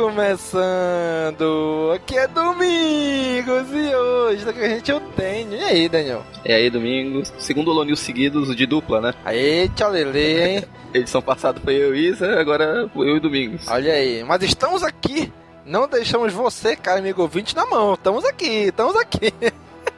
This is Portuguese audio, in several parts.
Começando! Aqui é Domingos e hoje a gente eu tenho. E aí, Daniel? E aí, Domingos, segundo News seguidos de dupla, né? Aí, tchau Lele, hein? Edição passada foi eu e Isa, agora eu e Domingos. Olha aí, mas estamos aqui! Não deixamos você, cara amigo ouvinte, na mão. Estamos aqui, estamos aqui.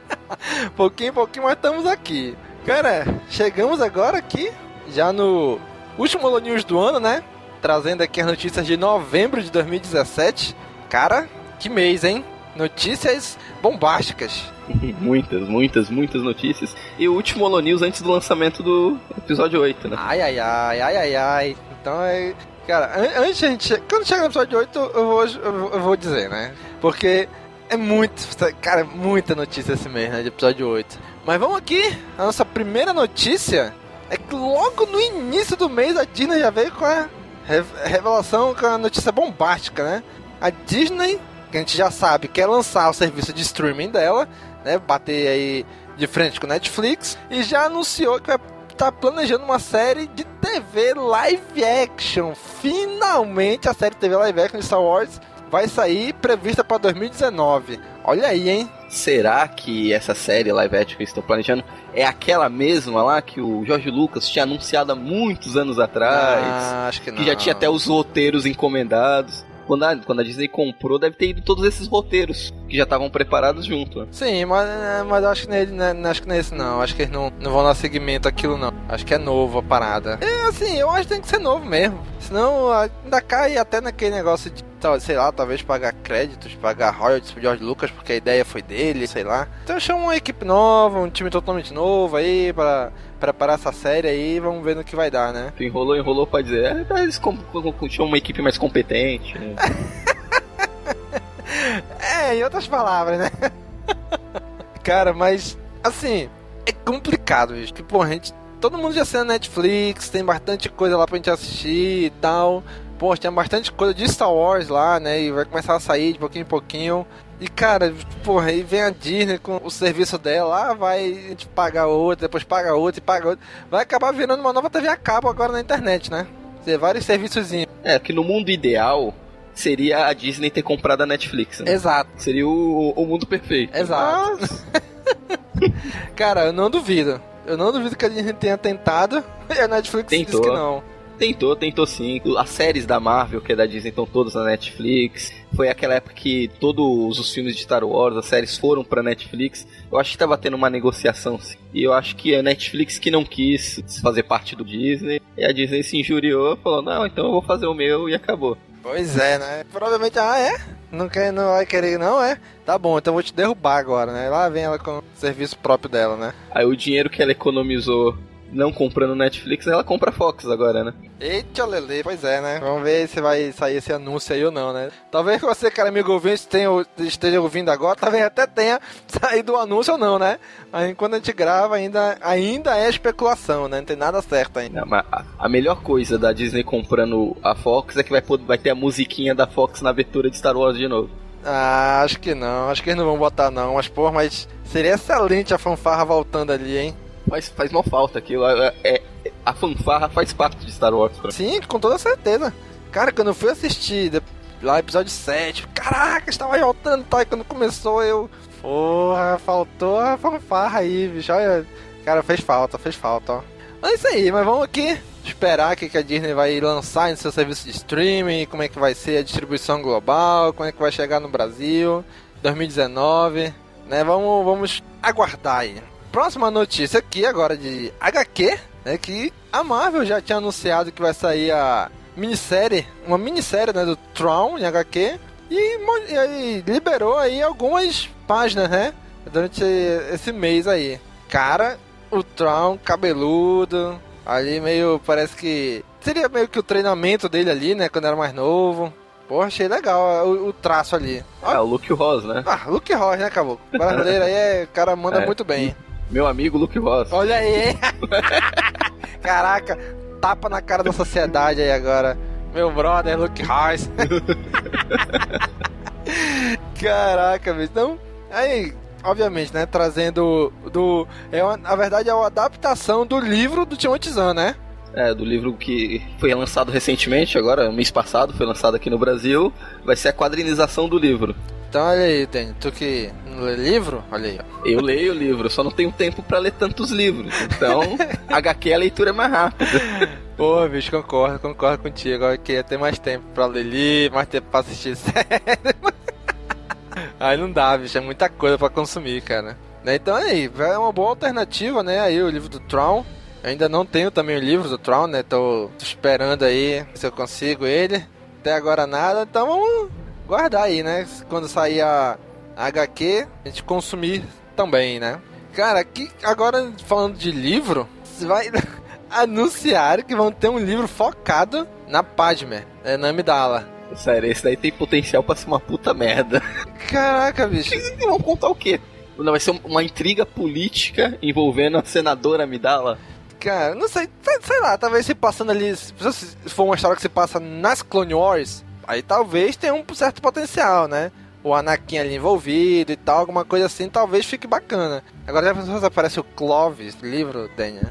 pouquinho, pouquinho, mas estamos aqui. Cara, chegamos agora aqui, já no último News do ano, né? Trazendo aqui as notícias de novembro de 2017. Cara, que mês, hein? Notícias bombásticas. muitas, muitas, muitas notícias. E o último Holo News antes do lançamento do episódio 8, né? Ai, ai, ai, ai, ai, ai. Então é. Cara, an- antes a gente. Quando chegar no episódio 8, eu vou, eu vou- dizer, né? Porque é muito. Cara, muita notícia esse mês, né? De episódio 8. Mas vamos aqui. A nossa primeira notícia é que logo no início do mês a Disney já veio com a revelação, com a notícia bombástica, né? A Disney, que a gente já sabe, quer lançar o serviço de streaming dela, né? Bater aí de frente com Netflix. E já anunciou que vai tá planejando uma série de TV live action. Finalmente a série TV live action de Star Wars vai sair prevista para 2019. Olha aí, hein? Será que essa série live action que eles estão planejando é aquela mesma lá que o Jorge Lucas tinha anunciado há muitos anos atrás? Ah, acho que não. que já tinha até os roteiros encomendados. Quando a, quando a Disney comprou, deve ter ido todos esses roteiros que já estavam preparados junto. né? Sim, mas, mas eu acho que nele, né, acho que nesse não. Acho que eles não, não vão dar seguimento àquilo não. Acho que é novo a parada. É assim, eu acho que tem que ser novo mesmo. Senão ainda cai até naquele negócio de, tal- sei lá, talvez pagar créditos, pagar royalties pro George Lucas, porque a ideia foi dele, sei lá. Então chama uma equipe nova, um time totalmente novo aí pra preparar essa série aí, vamos ver no que vai dar, né? Enrolou, enrolou pra dizer. É, eles com, tinham uma equipe mais competente. né? É, em outras palavras, né? Cara, mas assim, é complicado, bicho. Que, pô, a gente. Todo mundo já assina Netflix, tem bastante coisa lá pra gente assistir e tal. Pô, tem bastante coisa de Star Wars lá, né? E vai começar a sair de pouquinho em pouquinho. E cara, porra, aí vem a Disney com o serviço dela, ah, vai a gente paga outra, depois paga outra e paga outra. Vai acabar virando uma nova TV a cabo agora na internet, né? Ter vários serviçozinhos. É, que no mundo ideal seria a Disney ter comprado a Netflix. Né? Exato. Seria o, o mundo perfeito. Exato. Mas, Cara, eu não duvido. Eu não duvido que a Disney tenha tentado e a Netflix Tentou. disse que não. Tentou, tentou sim. As séries da Marvel, que é da Disney, estão todas na Netflix. Foi aquela época que todos os filmes de Star Wars, as séries foram pra Netflix. Eu acho que tava tendo uma negociação, sim. E eu acho que a Netflix que não quis fazer parte do Disney. E a Disney se injuriou, falou, não, então eu vou fazer o meu e acabou. Pois é, né? Provavelmente, ah, é? Não, quer, não vai querer, não é? Tá bom, então vou te derrubar agora, né? Lá vem ela com o serviço próprio dela, né? Aí o dinheiro que ela economizou não comprando Netflix, ela compra Fox agora, né? Eita, Lele, pois é, né? Vamos ver se vai sair esse anúncio aí ou não, né? Talvez você, cara amigo ouvinte, tenha, esteja ouvindo agora, talvez até tenha saído o anúncio ou não, né? Mas enquanto a gente grava, ainda, ainda é especulação, né? Não tem nada certo ainda. Não, mas a- melhor coisa da Disney comprando a Fox é que vai, vai ter a musiquinha da Fox na abertura de Star Wars de novo. Ah, acho que não, acho que eles não vão botar não, mas porra, mas seria excelente a fanfarra voltando ali, hein? Faz, faz mal falta aquilo. É, é- a fanfarra faz parte de Star Wars. Pra... Sim, com toda certeza. Cara, quando eu fui assistir lá episódio 7, caraca, estava voltando, tá? E quando começou eu, porra, faltou a fanfarra aí, bicho. Olha, cara, fez falta, fez falta, ó. É isso aí, mas vamos aqui esperar o que que a Disney vai lançar em seu serviço de streaming, como é que vai ser a distribuição global, como é que vai chegar no Brasil, 2019, né? Vamos, vamos aguardar aí. Próxima notícia aqui agora de HQ, né? Que a Marvel já tinha anunciado que vai sair a minissérie, uma minissérie né, do Tron em HQ e, e aí liberou aí algumas páginas, né? Durante esse mês aí. Cara, o Tron cabeludo, ali meio parece que seria meio que o treinamento dele ali, né? Quando era mais novo. Porra, achei legal o, o traço ali. Ah, o Luke Ross, né? Ah, Luke Ross, né, Caboclo? O brasileiro aí, é, o cara manda É. muito bem. Meu amigo Luke Ross. Olha aí! Caraca, tapa na cara da sociedade aí agora. Meu brother, Luke Ross. Caraca, bicho. Então, aí, obviamente, né? Trazendo do. É uma, na verdade, é uma adaptação do livro do Timothy Zahn, né? É, do livro que foi lançado recentemente, agora, mês passado, foi lançado aqui no Brasil. Vai ser a quadrinização do livro. Então, olha aí, Dani, tu que não lê livro, olha aí. Ó. Eu leio o livro, só não tenho tempo para ler tantos livros. Então, HQ a leitura é mais rápida. Pô, bicho, concordo, concordo contigo. Eu queria ter mais tempo pra ler livro, mais tempo pra assistir série. Aí não dá, bicho, é muita coisa pra consumir, cara. Né, então aí, é uma boa alternativa, né? Aí o livro do Tron. Eu ainda não tenho também o livro do Tron, né? Tô, tô esperando aí se eu consigo ele. Até agora nada, então vamos guardar aí, né? Quando sair a HQ, a gente consumir também, né? Cara, aqui agora falando de livro, vai anunciar que vão ter um livro focado na Padme, é, na Amidala. Sério, esse daí tem potencial pra ser uma puta merda. Caraca, bicho. Vão contar o quê? Não, vai ser uma intriga política envolvendo a senadora Amidala? Cara, não sei, sei lá, talvez se passando ali, se for uma história que se passa nas Clone Wars, aí talvez tenha um certo potencial, né? O Anakin ali envolvido e tal, alguma coisa assim, talvez fique bacana. Agora já pensou se aparece o Clovis, livro, Daniel?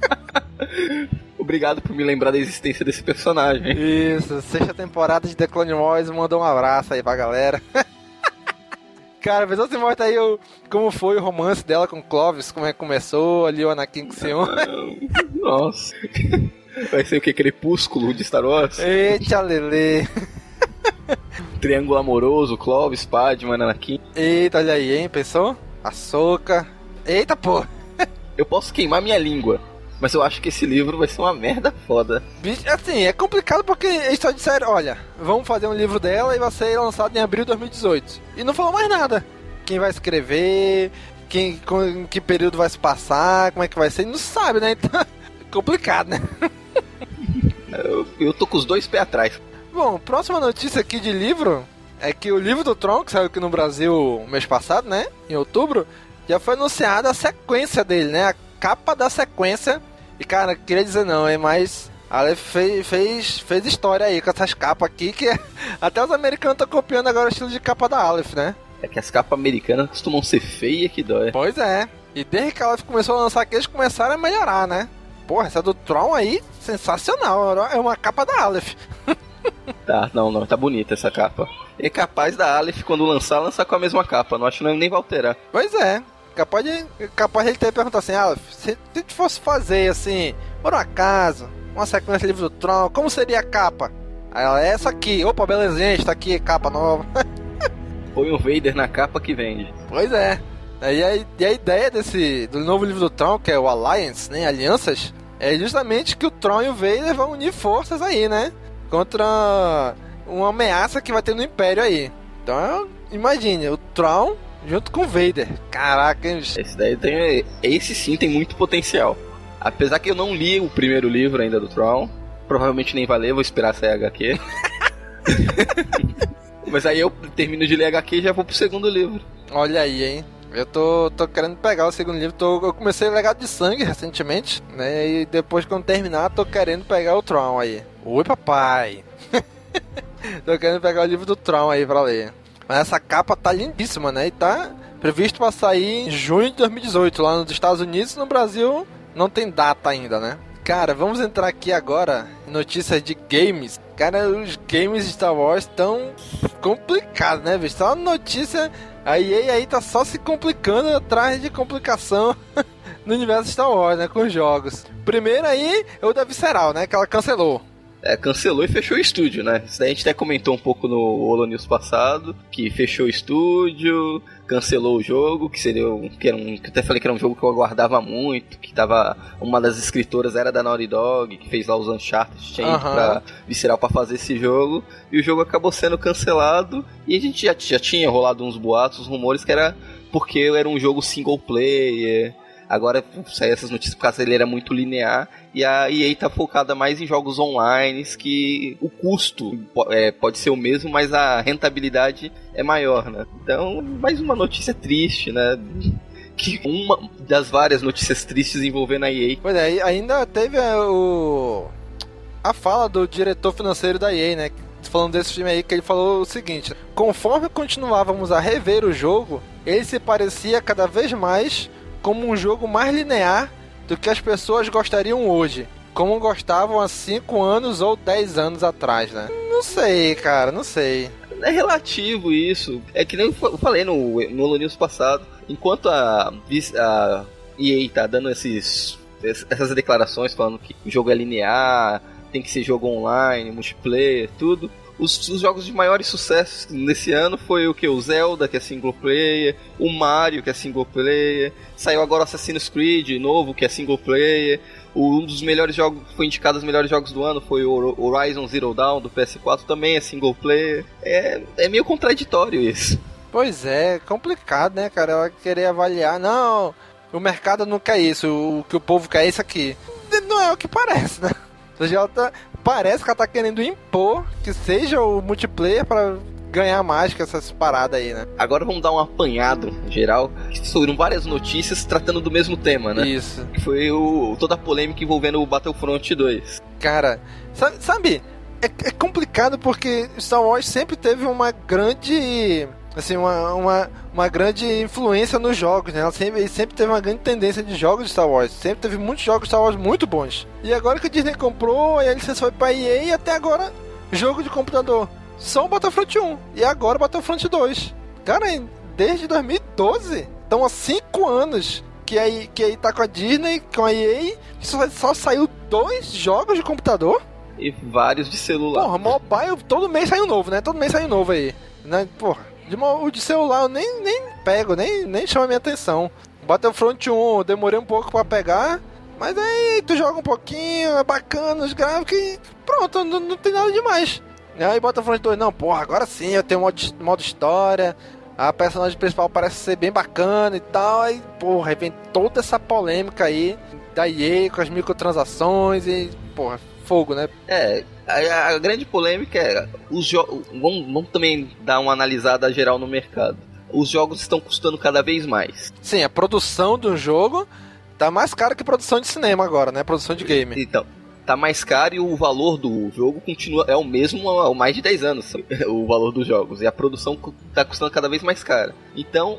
Obrigado por me lembrar da existência desse personagem. Isso, sexta temporada de The Clone Wars, mandou um abraço aí pra galera. Cara, pensou se mostra aí o, como foi o romance dela com Clovis, como é que começou, ali o Anakin com o Senhor. Nossa. Vai ser o que? Crepúsculo de Star Wars? Eita, Lele. Triângulo amoroso, Clovis, Padma, Anakin. Eita, olha aí, hein? Pensou? Açúcar. Eita, pô. Eu posso queimar minha língua. Mas eu acho que esse livro vai ser uma merda foda. Assim, é complicado porque eles só disseram, olha, vamos fazer um livro dela e vai ser lançado em abril de 2018. E não falou mais nada. Quem vai escrever, quem, com, em que período vai se passar, como é que vai ser, não sabe, né? Então, complicado, né? eu, eu tô com os dois pés atrás. Bom, próxima notícia aqui de livro é que o livro do Tron, que saiu aqui no Brasil mês passado, né? Em outubro, já foi anunciada a sequência dele, né? A capa da sequência e cara, queria dizer não, hein, mas a fez, fez, fez história aí com essas capas aqui que até os americanos estão copiando agora o estilo de capa da Aleph, né? É que as capas americanas costumam ser feias que dói. Pois é. E desde que a Aleph começou a lançar aqui, eles começaram a melhorar, né? Porra, essa do Tron aí, sensacional. É uma capa da Aleph. tá, não, não, tá bonita essa capa. É capaz da Aleph, quando lançar, lançar com a mesma capa. Não acho que nem vai alterar. Pois é. Capaz de, capaz de ele ter perguntado assim, ah, se, a gente fosse fazer assim, por um acaso, uma sequência de livro do Tron, como seria a capa? Aí ela, é essa aqui, opa, belezinha, está aqui, capa nova. Põe o Vader na capa que vende. Pois é. E a, e a ideia desse do novo livro do Tron, que é o Alliance, né, Alianças, é justamente que o Tron e o Vader vão unir forças aí, né? Contra uma ameaça que vai ter no Império aí. Então, imagine, o Tron junto com o Vader. Caraca, hein? Esse daí tem. Esse sim tem muito potencial. Apesar que eu não li o primeiro livro ainda do Tron. Provavelmente nem vai ler, vou esperar sair HQ. Mas aí eu termino de ler HQ e já vou pro segundo livro. Olha aí, hein? Eu tô, tô querendo pegar o segundo livro. Tô, eu comecei Legado de Sangue recentemente, né? E depois, quando terminar, tô querendo pegar o Tron aí. Oi, papai! tô querendo pegar o livro do Tron aí pra ler. Mas essa capa tá lindíssima, né? E tá previsto para sair em junho de 2018 lá nos Estados Unidos. No Brasil não tem data ainda, né? Cara, vamos entrar aqui agora em notícias de games. Cara, os games de Star Wars estão complicados, né, bicho? Só notícia. A EA aí tá só se complicando atrás de complicação no universo Star Wars, né? Com os jogos. Primeiro aí é o da Visceral, né? Que ela cancelou é, cancelou e fechou o estúdio, né? Isso daí a gente até comentou um pouco no Holo News passado, que fechou o estúdio, cancelou o jogo, que seria um, que era um, que eu até falei que era um jogo que eu aguardava muito, que tava uma das escritoras era da Naughty Dog, que fez lá os Uncharted, tinha ido uhum. pra Visceral para fazer esse jogo, e o jogo acabou sendo cancelado, e a gente já, já tinha rolado uns boatos, uns rumores que era porque era um jogo single player, Agora sai essas notícias por causa ele era muito linear e a EA tá focada mais em jogos online que o custo é, pode ser o mesmo, mas a rentabilidade é maior, né? Então, mais uma notícia triste, né? que uma das várias notícias tristes envolvendo a EA. Pois é, ainda teve é, o a fala do diretor financeiro da EA, né? Falando desse filme aí, que ele falou o seguinte: conforme continuávamos a rever o jogo, ele se parecia cada vez mais como um jogo mais linear do que as pessoas gostariam hoje. Como gostavam há 5 anos ou 10 anos atrás, né? Não sei, cara, não sei. É relativo isso. É que nem eu falei no, no News passado. Enquanto a, a EA tá dando esses, essas declarações falando que o jogo é linear, tem que ser jogo online, multiplayer, tudo. Os, os, jogos de maiores sucessos nesse ano foi o que? O Zelda, que é single player, o Mario, que é single player, saiu agora Assassin's Creed novo, que é single player. Um dos melhores jogos, foi indicado os melhores jogos do ano, foi o Horizon Zero Dawn do PS4, também é single player. É, é meio contraditório isso. Pois é, complicado, né, cara? Eu querer avaliar, não, o mercado não quer isso, o que o povo quer é isso aqui. Não é o que parece, né? O Jota parece que ela tá querendo impor que seja o multiplayer para ganhar mais com essas paradas aí, né? Agora vamos dar um apanhado geral, que foram várias notícias tratando do mesmo tema, né? Isso. Que foi o, toda a polêmica envolvendo o Battlefront 2. Cara, sabe, sabe é, é complicado porque Star Wars sempre teve uma grande assim, uma, uma, uma grande influência nos jogos, né? Ela sempre, sempre teve uma grande tendência de jogos de Star Wars. Sempre teve muitos jogos de Star Wars muito bons. E agora que a Disney comprou, a licença foi pra EA e até agora, jogo de computador. Só o Battlefront 1 e agora o Battlefront 2. Cara, desde 2012, então há 5 anos que aí que aí tá com a Disney, com a EA, só, só saiu dois jogos de computador. E vários de celular. Porra, mobile, todo mês sai um novo, né? Todo mês sai um novo aí. Né? Porra. De, o de celular eu nem, nem pego, nem, nem chama minha atenção. Battlefront 1, demorei um pouco para pegar. Mas aí tu joga um pouquinho, é bacana os gráficos e pronto, não, não tem nada demais. Aí Battlefront 2, não, porra, agora sim eu tenho modo, modo história. A personagem principal parece ser bem bacana e tal. Aí, porra, aí vem toda essa polêmica aí da EA com as microtransações e, porra, fogo, né? É, a, a grande polêmica é os jogos. Vamos, vamos também dar uma analisada geral no mercado. Os jogos estão custando cada vez mais. Sim, a produção do jogo tá mais cara que produção de cinema agora, né? Produção de game. Então, tá mais caro e o valor do jogo continua é o mesmo há mais de 10 anos, o valor dos jogos. E a produção tá custando cada vez mais cara. Então,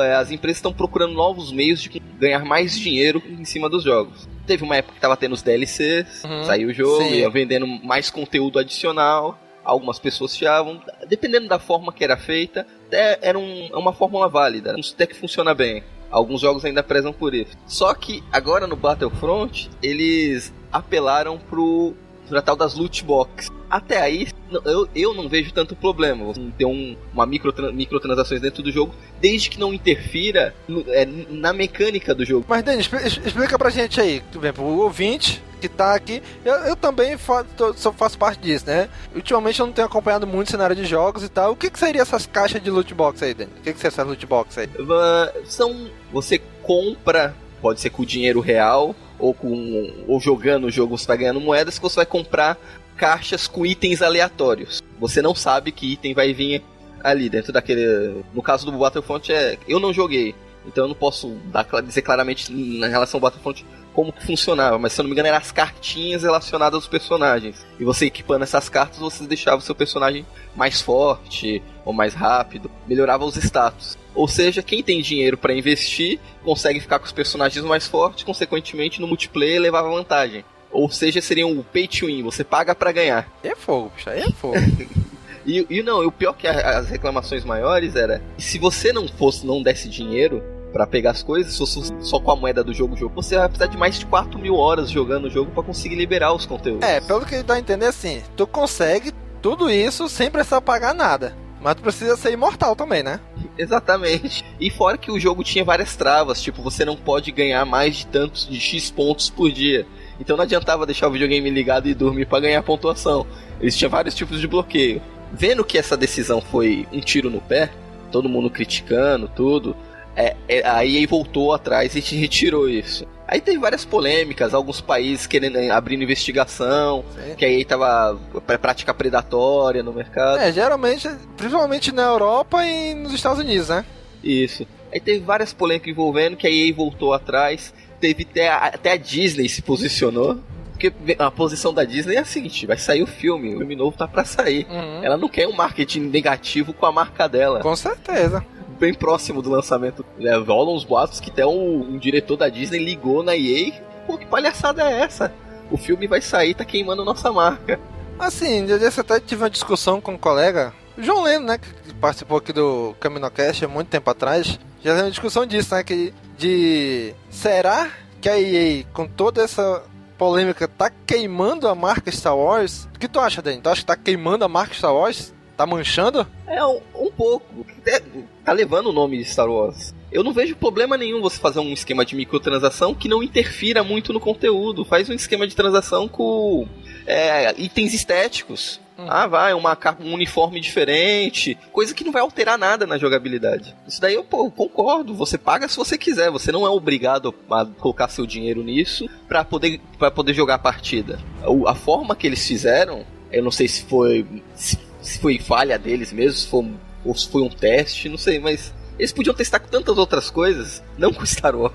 é, as empresas estão procurando novos meios de ganhar mais dinheiro em cima dos jogos. Teve uma época que tava tendo os DLCs, uhum, saiu o jogo, sim. ia vendendo mais conteúdo adicional. Algumas pessoas chiavam, dependendo da forma que era feita, era um, é uma fórmula válida, até que funciona bem. Alguns jogos ainda prezam por isso. Só que agora no Battlefront, eles apelaram pro na tal das loot box. Até aí, eu, eu não vejo tanto problema. Ter um, uma micro, microtransações dentro do jogo, desde que não interfira no, é, na mecânica do jogo. Mas, Denis, explica pra gente aí, por exemplo, o ouvinte que tá aqui, eu, eu também faço, faço parte disso, né? Ultimamente eu não tenho acompanhado muito cenário de jogos e tal. O que, que seria essas caixas de loot box aí, Denis? O que, que seria essas loot box aí? Uh, são. Você compra, pode ser com dinheiro real ou com ou jogando o jogo você vai ganhando moedas que você vai comprar caixas com itens aleatórios. Você não sabe que item vai vir ali dentro daquele. No caso do Battlefront é, eu não joguei, então eu não posso dar, dizer claramente na relação ao Battlefront como que funcionava, mas se eu não me engano eram as cartinhas relacionadas aos personagens. E você equipando essas cartas, você deixava o seu personagem mais forte ou mais rápido, melhorava os status. Ou seja, quem tem dinheiro para investir consegue ficar com os personagens mais fortes, consequentemente no multiplayer levava vantagem. Ou seja, seria um pay to win, você paga para ganhar. É fogo, bicho, aí é fogo. e, e não, o pior que as reclamações maiores era, se você não fosse, não desse dinheiro, para pegar as coisas, só, só com a moeda do jogo, jogo, você vai precisar de mais de 4 mil horas jogando o jogo para conseguir liberar os conteúdos. É, pelo que ele tá entendendo assim, tu consegue tudo isso sem precisar pagar nada. Mas tu precisa ser imortal também, né? Exatamente. E fora que o jogo tinha várias travas, tipo, você não pode ganhar mais de tantos de X pontos por dia. Então não adiantava deixar o videogame ligado e dormir para ganhar pontuação. Eles tinham vários tipos de bloqueio. Vendo que essa decisão foi um tiro no pé, todo mundo criticando tudo, é, é, a EA voltou atrás e te retirou isso. Aí teve várias polêmicas, alguns países querendo eh, abrindo investigação, Sim. que aí tava prática predatória no mercado. É, geralmente, principalmente na Europa e nos Estados Unidos, né? Isso. Aí teve várias polêmicas envolvendo que a EA voltou atrás. Teve até a, até a Disney se posicionou. Porque a posição da Disney é a seguinte: vai sair o filme, o filme novo tá pra sair. Uhum. Ela não quer um marketing negativo com a marca dela. Com certeza. Bem próximo do lançamento. É, rolam os boatos que até um, um diretor da Disney ligou na EA. Pô, que palhaçada é essa? O filme vai sair, tá queimando nossa marca. Assim, eu desse até tive uma discussão com um colega, João Leno, né, que participou aqui do CaminoCast há muito tempo atrás. Já teve uma discussão disso, né, que de será que a EA, com toda essa polêmica, tá queimando a marca Star Wars? O que tu acha, Dani? Tu acha que tá queimando a marca Star Wars? Tá manchando? É, um, um pouco. É, tá levando o nome de Star Wars. Eu não vejo problema nenhum você fazer um esquema de microtransação que não interfira muito no conteúdo. Faz um esquema de transação com é, itens estéticos. Hum. Ah, vai, uma, um uniforme diferente, coisa que não vai alterar nada na jogabilidade. Isso daí eu pô, concordo, você paga se você quiser, você não é obrigado a colocar seu dinheiro nisso pra poder, pra poder jogar a partida. A forma que eles fizeram, eu não sei se foi se, se foi falha deles mesmo, se foi, ou se foi um teste, não sei, mas eles podiam testar com tantas outras coisas, não com Star Wars.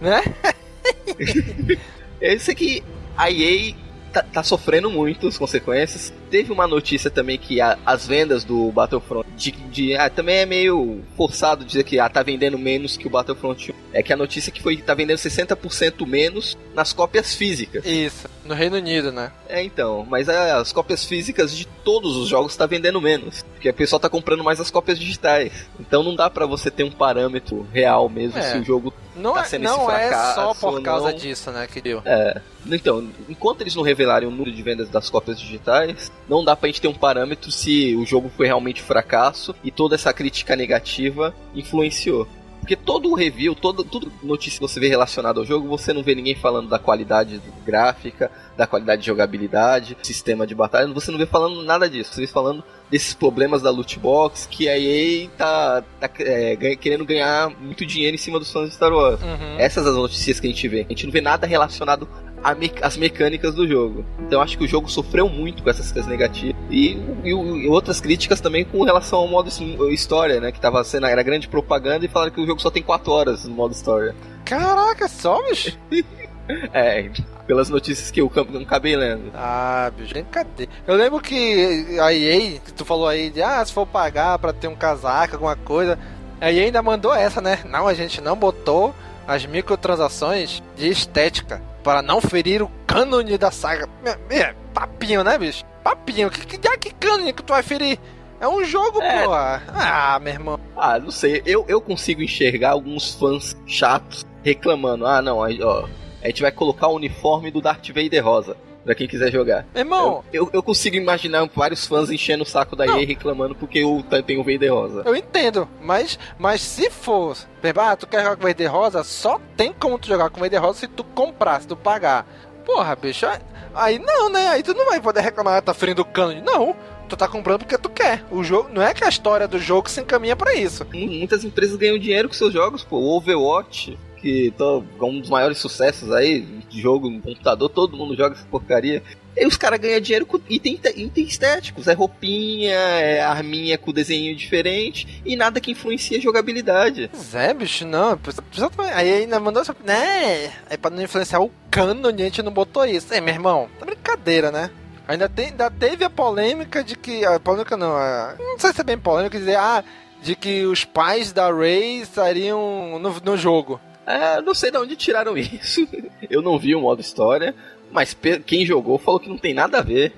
Né? Eu sei que a EA tá, tá sofrendo muito as consequências. Teve uma notícia também que a- as vendas do Battlefront de, de- ah, também é meio forçado dizer que ah, tá vendendo menos que o Battlefront 1. É que a notícia que foi que tá vendendo 60% menos nas cópias físicas. Isso, no Reino Unido, né? É então, mas as cópias físicas de todos os jogos tá vendendo menos, porque a pessoa tá comprando mais as cópias digitais. Então não dá pra você ter um parâmetro real mesmo É. se o jogo Não, Tá é, sendo esse não é fracasso só por causa não. disso, né, que deu. Então, enquanto eles não revelarem o número de vendas das cópias digitais, não dá pra gente ter um parâmetro se o jogo foi realmente fracasso e toda essa crítica negativa influenciou. Porque todo o review, todo, tudo notícia que você vê relacionado ao jogo, você não vê ninguém falando da qualidade gráfica, da qualidade de jogabilidade, sistema de batalha, você não vê falando nada disso. Você vê falando desses problemas da loot box, que a EA tá, tá, é, querendo ganhar muito dinheiro em cima dos fãs de Star Wars. Uhum. Essas as notícias que a gente vê. A gente não vê nada relacionado me- às mecânicas do jogo. Então acho que o jogo sofreu muito com essas coisas negativas. E, e- e outras críticas também com relação ao modo his- história, né? Que tava sendo era grande propaganda e falaram que o jogo só tem 4 horas no modo história. Caraca, só, bicho? É, pelas notícias que eu não acabei lendo. Ah, bicho, cadê? Eu lembro que a EA, que tu falou aí, de ah, se for pagar pra ter um casaco, alguma coisa, a EA ainda mandou essa, né? Não, a gente não botou as microtransações de estética para não ferir o cânone da saga. É, papinho, né, bicho? Papinho, que, que, que, cânone que tu vai ferir? É um jogo, É. porra. Ah, meu irmão. Ah, não sei. Eu, eu consigo enxergar alguns fãs chatos reclamando. Ah, não, ó. A gente vai colocar o uniforme do Darth Vader rosa. Pra quem quiser jogar. Meu irmão, Eu, eu, eu consigo imaginar vários fãs enchendo o saco da. EA reclamando porque o, tem o Vader rosa. Eu entendo, mas, mas se for, ah, tu quer jogar com Vader Rosa, só tem como tu jogar com Vader Rosa se tu comprar, se tu pagar. Porra, bicho, aí- não, né? Aí tu não vai poder reclamar, tá ferindo o cano. Não, tu tá comprando porque tu quer. O jogo, não é que a história do jogo se encaminha pra isso. Mu- Muitas empresas ganham dinheiro com seus jogos, pô. O Overwatch, que tá- é um dos maiores sucessos aí, de jogo no computador, todo mundo joga essa porcaria. E os caras ganham dinheiro com item, item estéticos, é roupinha, é arminha com desenho diferente e nada que influencia a jogabilidade. Zé, bicho, não. Aí ainda mandou essa. Né? Aí pra não influenciar o cânone, a gente não botou isso. É, meu irmão, tá brincadeira, né? Ainda, tem, ainda teve a polêmica de que. A polêmica não, a, não sei se é bem polêmica dizer, ah, de que os pais da Ray estariam no, no jogo. É, não sei de onde tiraram isso. Eu não vi o modo história, mas quem jogou falou que não tem nada a ver.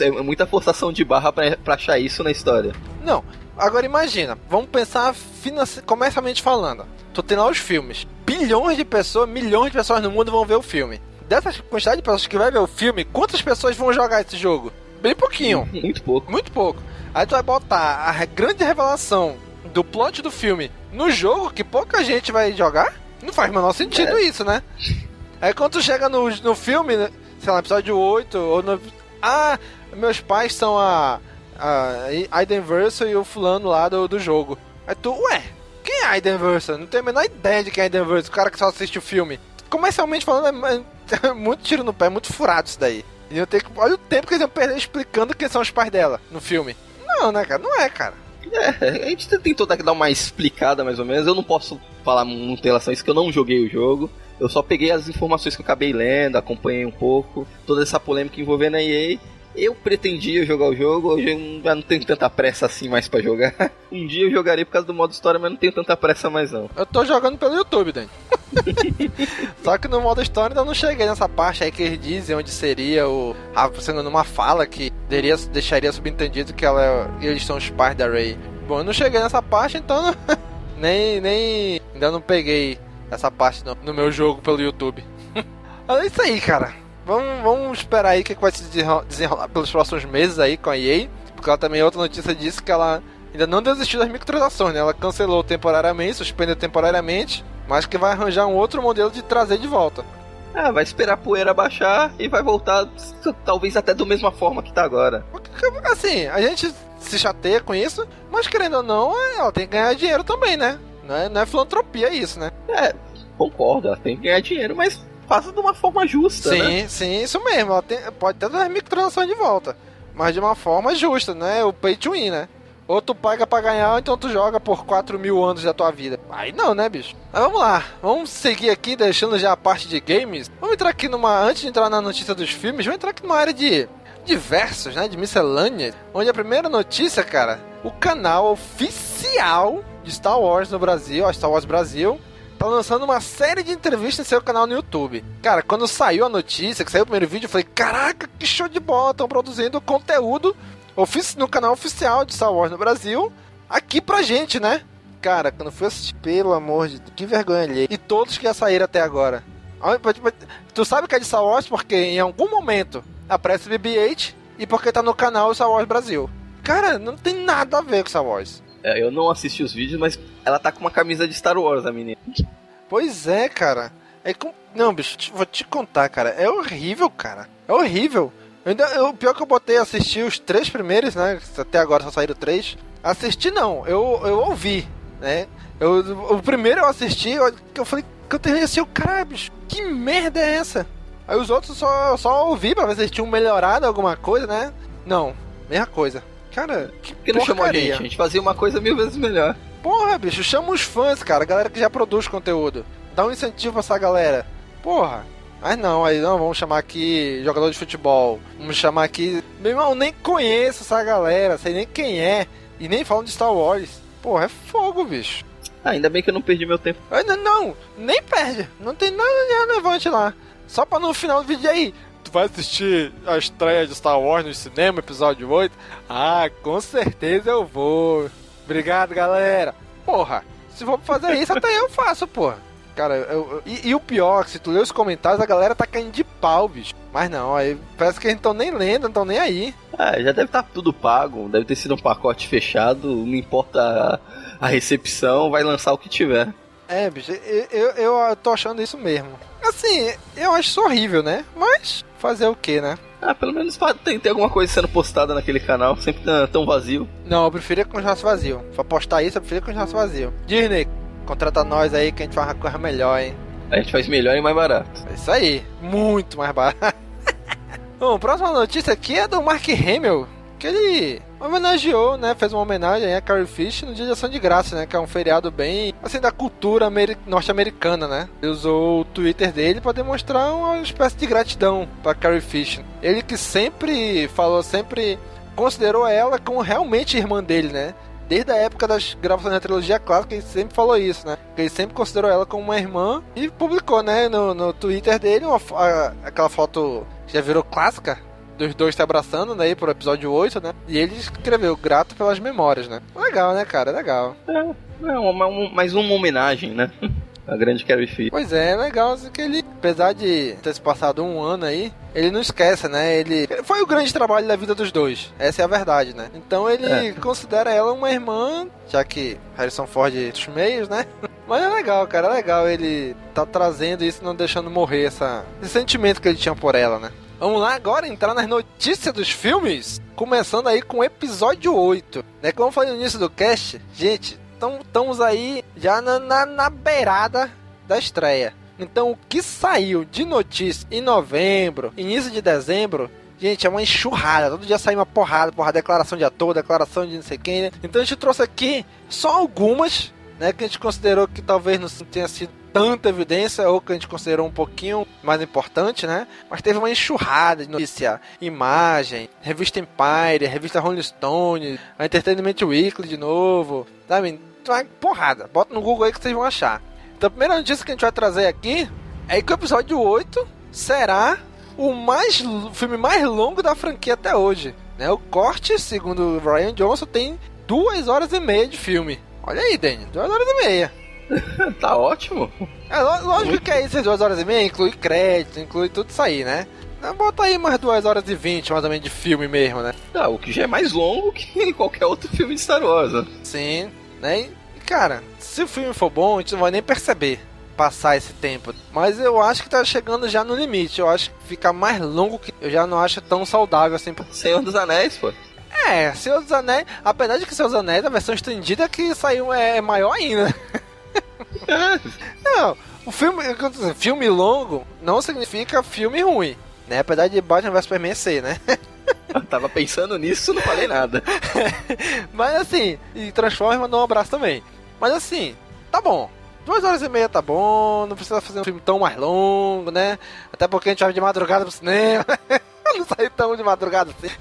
É muita forçação de barra pra, pra achar isso na história. Não, agora imagina, vamos pensar comercialmente falando. Tu tem lá os filmes. Bilhões de pessoas, milhões de pessoas no mundo vão ver o filme. Dessa quantidade de pessoas que vai ver o filme, quantas pessoas vão jogar esse jogo? Bem pouquinho. Muito pouco. Muito pouco. Aí tu vai botar a grande revelação do plot do filme no jogo que pouca gente vai jogar? Não faz o menor sentido isso, né? Aí quando tu chega no, no filme, né, sei lá, episódio 8, ou no. Ah, meus pais são a. a Aiden Verso e o fulano lá do, do jogo. Aí tu, ué, quem é Aiden Verso? Não tenho a menor ideia de quem é Aiden Verso, o cara que só assiste o filme. Comercialmente falando, é, é muito tiro no pé, é muito furado isso daí. E eu tenho que, olha o tempo que eles iam perder explicando quem são os pais dela no filme. Não, né, cara? Não é, cara. É, a gente tentou dar uma explicada mais ou menos. Eu não posso falar muito em relação a isso, que eu não joguei o jogo. Eu só peguei as informações que eu acabei lendo, acompanhei um pouco, toda essa polêmica envolvendo a EA. Eu pretendia jogar o jogo, hoje eu já não tenho tanta pressa assim mais para jogar. Um dia eu jogarei por causa do modo história, mas não tenho tanta pressa mais não. Eu tô jogando pelo YouTube, Dan. Só que no modo história ainda não cheguei nessa parte aí que eles dizem onde seria o. Ah, numa fala que deveria, deixaria subentendido que ela, eles são os pais da Ray. Bom, eu não cheguei nessa parte, então nem, nem. Ainda não peguei essa parte no, no meu jogo pelo YouTube. é isso aí, cara. Vamos, vamos esperar aí o que vai se desenrolar pelos próximos meses aí com a EA. Porque ela também, outra notícia disse que ela ainda não desistiu das microtransações, né? Ela cancelou temporariamente, suspendeu temporariamente, mas que vai arranjar um outro modelo de trazer de volta. Ah, vai esperar a poeira baixar e vai voltar, talvez até da mesma forma que tá agora. Assim, a gente se chateia com isso, mas querendo ou não, ela tem que ganhar dinheiro também, né? Não é, não é filantropia isso, né? É, concordo, ela tem que ganhar dinheiro, mas faça de uma forma justa, sim, né? Sim, isso mesmo. Ela tem, pode ter as microtransações de volta. Mas de uma forma justa, né? O pay to win, né? Ou tu paga pra ganhar, ou então tu joga por 4 mil anos da tua vida. Aí não, né, bicho? Mas vamos lá. Vamos seguir aqui, deixando já a parte de games. Vamos entrar aqui numa. Antes de entrar na notícia dos filmes, vamos entrar aqui numa área de diversos, né? De miscelânea. Onde a primeira notícia, cara, o canal oficial de Star Wars no Brasil, a Star Wars Brasil, tá lançando uma série de entrevistas em seu canal no YouTube. Cara, quando saiu a notícia, que saiu o primeiro vídeo, eu falei: caraca, que show de bola! Estão produzindo conteúdo no canal oficial de Star Wars no Brasil, aqui pra gente, né? Cara, quando fui assistir, pelo amor de Deus, que vergonha ali. E todos que já saíram até agora. Tu sabe que é de Star Wars porque em algum momento aparece BB-8 e porque tá no canal Star Wars Brasil. Cara, não tem nada a ver com Star Wars. É, eu não assisti os vídeos, mas ela tá com uma camisa de Star Wars, a menina. Pois é, cara. É com... Não, bicho, vou te contar, cara. É horrível, cara. É horrível. Ainda, o pior que eu botei assistir os três primeiros, né? Até agora só saíram três. Assistir não, eu, eu ouvi, né? Eu, o primeiro eu assisti, eu, eu falei que eu terminei assim, o cara, bicho, que merda é essa? Aí os outros só, só ouvi pra ver se eles tinham melhorado alguma coisa, né? Não, mesma coisa. Cara, que Por que não chamou a gente? A gente fazia uma coisa mil vezes melhor. Porra, bicho, chama os fãs, cara, a galera que já produz conteúdo. Dá um incentivo pra essa galera. Porra, mas não, aí não, vamos chamar aqui jogador de futebol. Vamos chamar aqui. Meu irmão, nem conheço essa galera, sei nem quem é. E nem falam de Star Wars. Porra, é fogo, bicho. Ah, ainda bem que eu não perdi meu tempo. Não, não, nem perde. Não tem nada de relevante lá. Só pra no final do vídeo aí. Tu vai assistir a estreia de Star Wars no cinema, episódio 8? Ah, com certeza eu vou. Obrigado, galera. Porra, se for fazer isso, até eu faço, porra. Cara, eu, eu, e, e, o pior, se tu ler os comentários, a galera tá caindo de pau, bicho. Mas não, aí parece que eles não estão nem lendo, não estão nem aí. Ah, já deve estar tá tudo pago, deve ter sido um pacote fechado, não importa a, a recepção, vai lançar o que tiver. É, bicho, eu, eu, eu tô achando isso mesmo. Assim, eu acho isso horrível, né? Mas fazer o que, né? Ah, pelo menos tem, tem alguma coisa sendo postada naquele canal, sempre tão vazio. Não, eu preferia que continuasse vazio. Pra postar isso, eu preferia que continuasse vazio. Disney, Contrata nós aí que a gente faz uma coisa melhor, hein? A gente faz melhor e mais barato. É isso aí, muito mais barato. Bom, próxima notícia aqui é do Mark Hamill, que ele homenageou, né? Fez uma homenagem a Carrie Fish no Dia de Ação de Graça, né? Que é um feriado bem, assim, da cultura norte-americana, né? Ele usou o Twitter dele para demonstrar uma espécie de gratidão para Carrie Fish. Ele que sempre falou, sempre considerou ela como realmente irmã dele, né? desde a época das gravações da trilogia clássica, ele sempre falou isso, né? Ele sempre considerou ela como uma irmã e publicou, né, no, no Twitter dele uma, a, aquela foto que já virou clássica dos dois se abraçando, né, pro episódio 8, né? E ele escreveu grato pelas memórias, né? Legal, né, cara? Legal. É, é uma, uma, mais uma homenagem, né? A grande Carrie Fisher. Pois é, é legal assim, que ele, apesar de ter se passado um ano aí, ele não esquece, né? Ele foi o grande trabalho da vida dos dois. Essa é a verdade, né? Então ele é. considera ela uma irmã, já que Harrison Ford dos meios, né? Mas é legal, cara, é legal ele tá trazendo isso, não deixando morrer essa, esse sentimento que ele tinha por ela, né? Vamos lá agora entrar nas notícias dos filmes, começando aí com o episódio 8, né? Como falei no início do cast, gente, estamos aí já na, na, na beirada da estreia. Então, o que saiu de notícia em novembro, início de dezembro, Gente, é uma enxurrada. Todo dia sai uma porrada, porrada, declaração de ator, declaração de não sei quem. Né? Então a gente trouxe aqui só algumas, né? Que a gente considerou que talvez não tenha sido tanta evidência, ou que a gente considerou um pouquinho mais importante, né? Mas teve uma enxurrada de notícia, imagem, revista Empire, revista Rolling Stone, a Entertainment Weekly de novo, sabe? Uma porrada. Bota no Google aí que vocês vão achar. Então a primeira notícia que a gente vai trazer aqui é que o episódio 8 será o mais filme mais longo da franquia até hoje. Né? O corte, segundo o Ryan Johnson, tem duas horas e meia de filme. Olha aí, Danny, duas horas e meia. tá ótimo. É, lógico Muito... que é isso, duas horas e meia, inclui crédito, inclui tudo isso aí, né? Bota aí mais duas horas e vinte, mais ou menos, de filme mesmo, né? Ah, o que já é mais longo que qualquer outro filme de Star Wars, né? Sim, né? E, cara, se o filme for bom, a gente não vai nem perceber passar esse tempo. Mas eu acho que tá chegando já no limite. Eu acho que ficar mais longo que eu já não acho tão saudável assim. Senhor dos Anéis, pô. É, Senhor dos Anéis, apesar de que Senhor dos Anéis, a versão estendida que saiu é maior ainda. não, o filme, filme longo não significa filme ruim, né? Apesar de Batman vs Superman ser, né? Eu tava pensando nisso, não falei nada. Mas assim, e Transformers mandou um abraço também. Mas assim, tá bom. Duas horas e meia tá bom, não precisa fazer um filme tão mais longo, né? Até porque a gente vai de madrugada pro cinema. não sai tão de madrugada assim.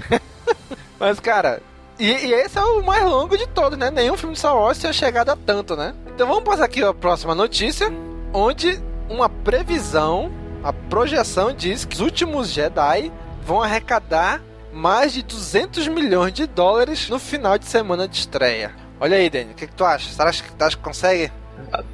Mas, cara, e, e, esse é o mais longo de todos, né? Nenhum filme de Star Wars tinha chegado a tanto, né? Então vamos passar aqui a próxima notícia, onde uma previsão, a projeção diz que os últimos Jedi vão arrecadar mais de 200 milhões de dólares no final de semana de estreia. Olha aí, Dani, o que, que, tu acha? Será que, acha que consegue?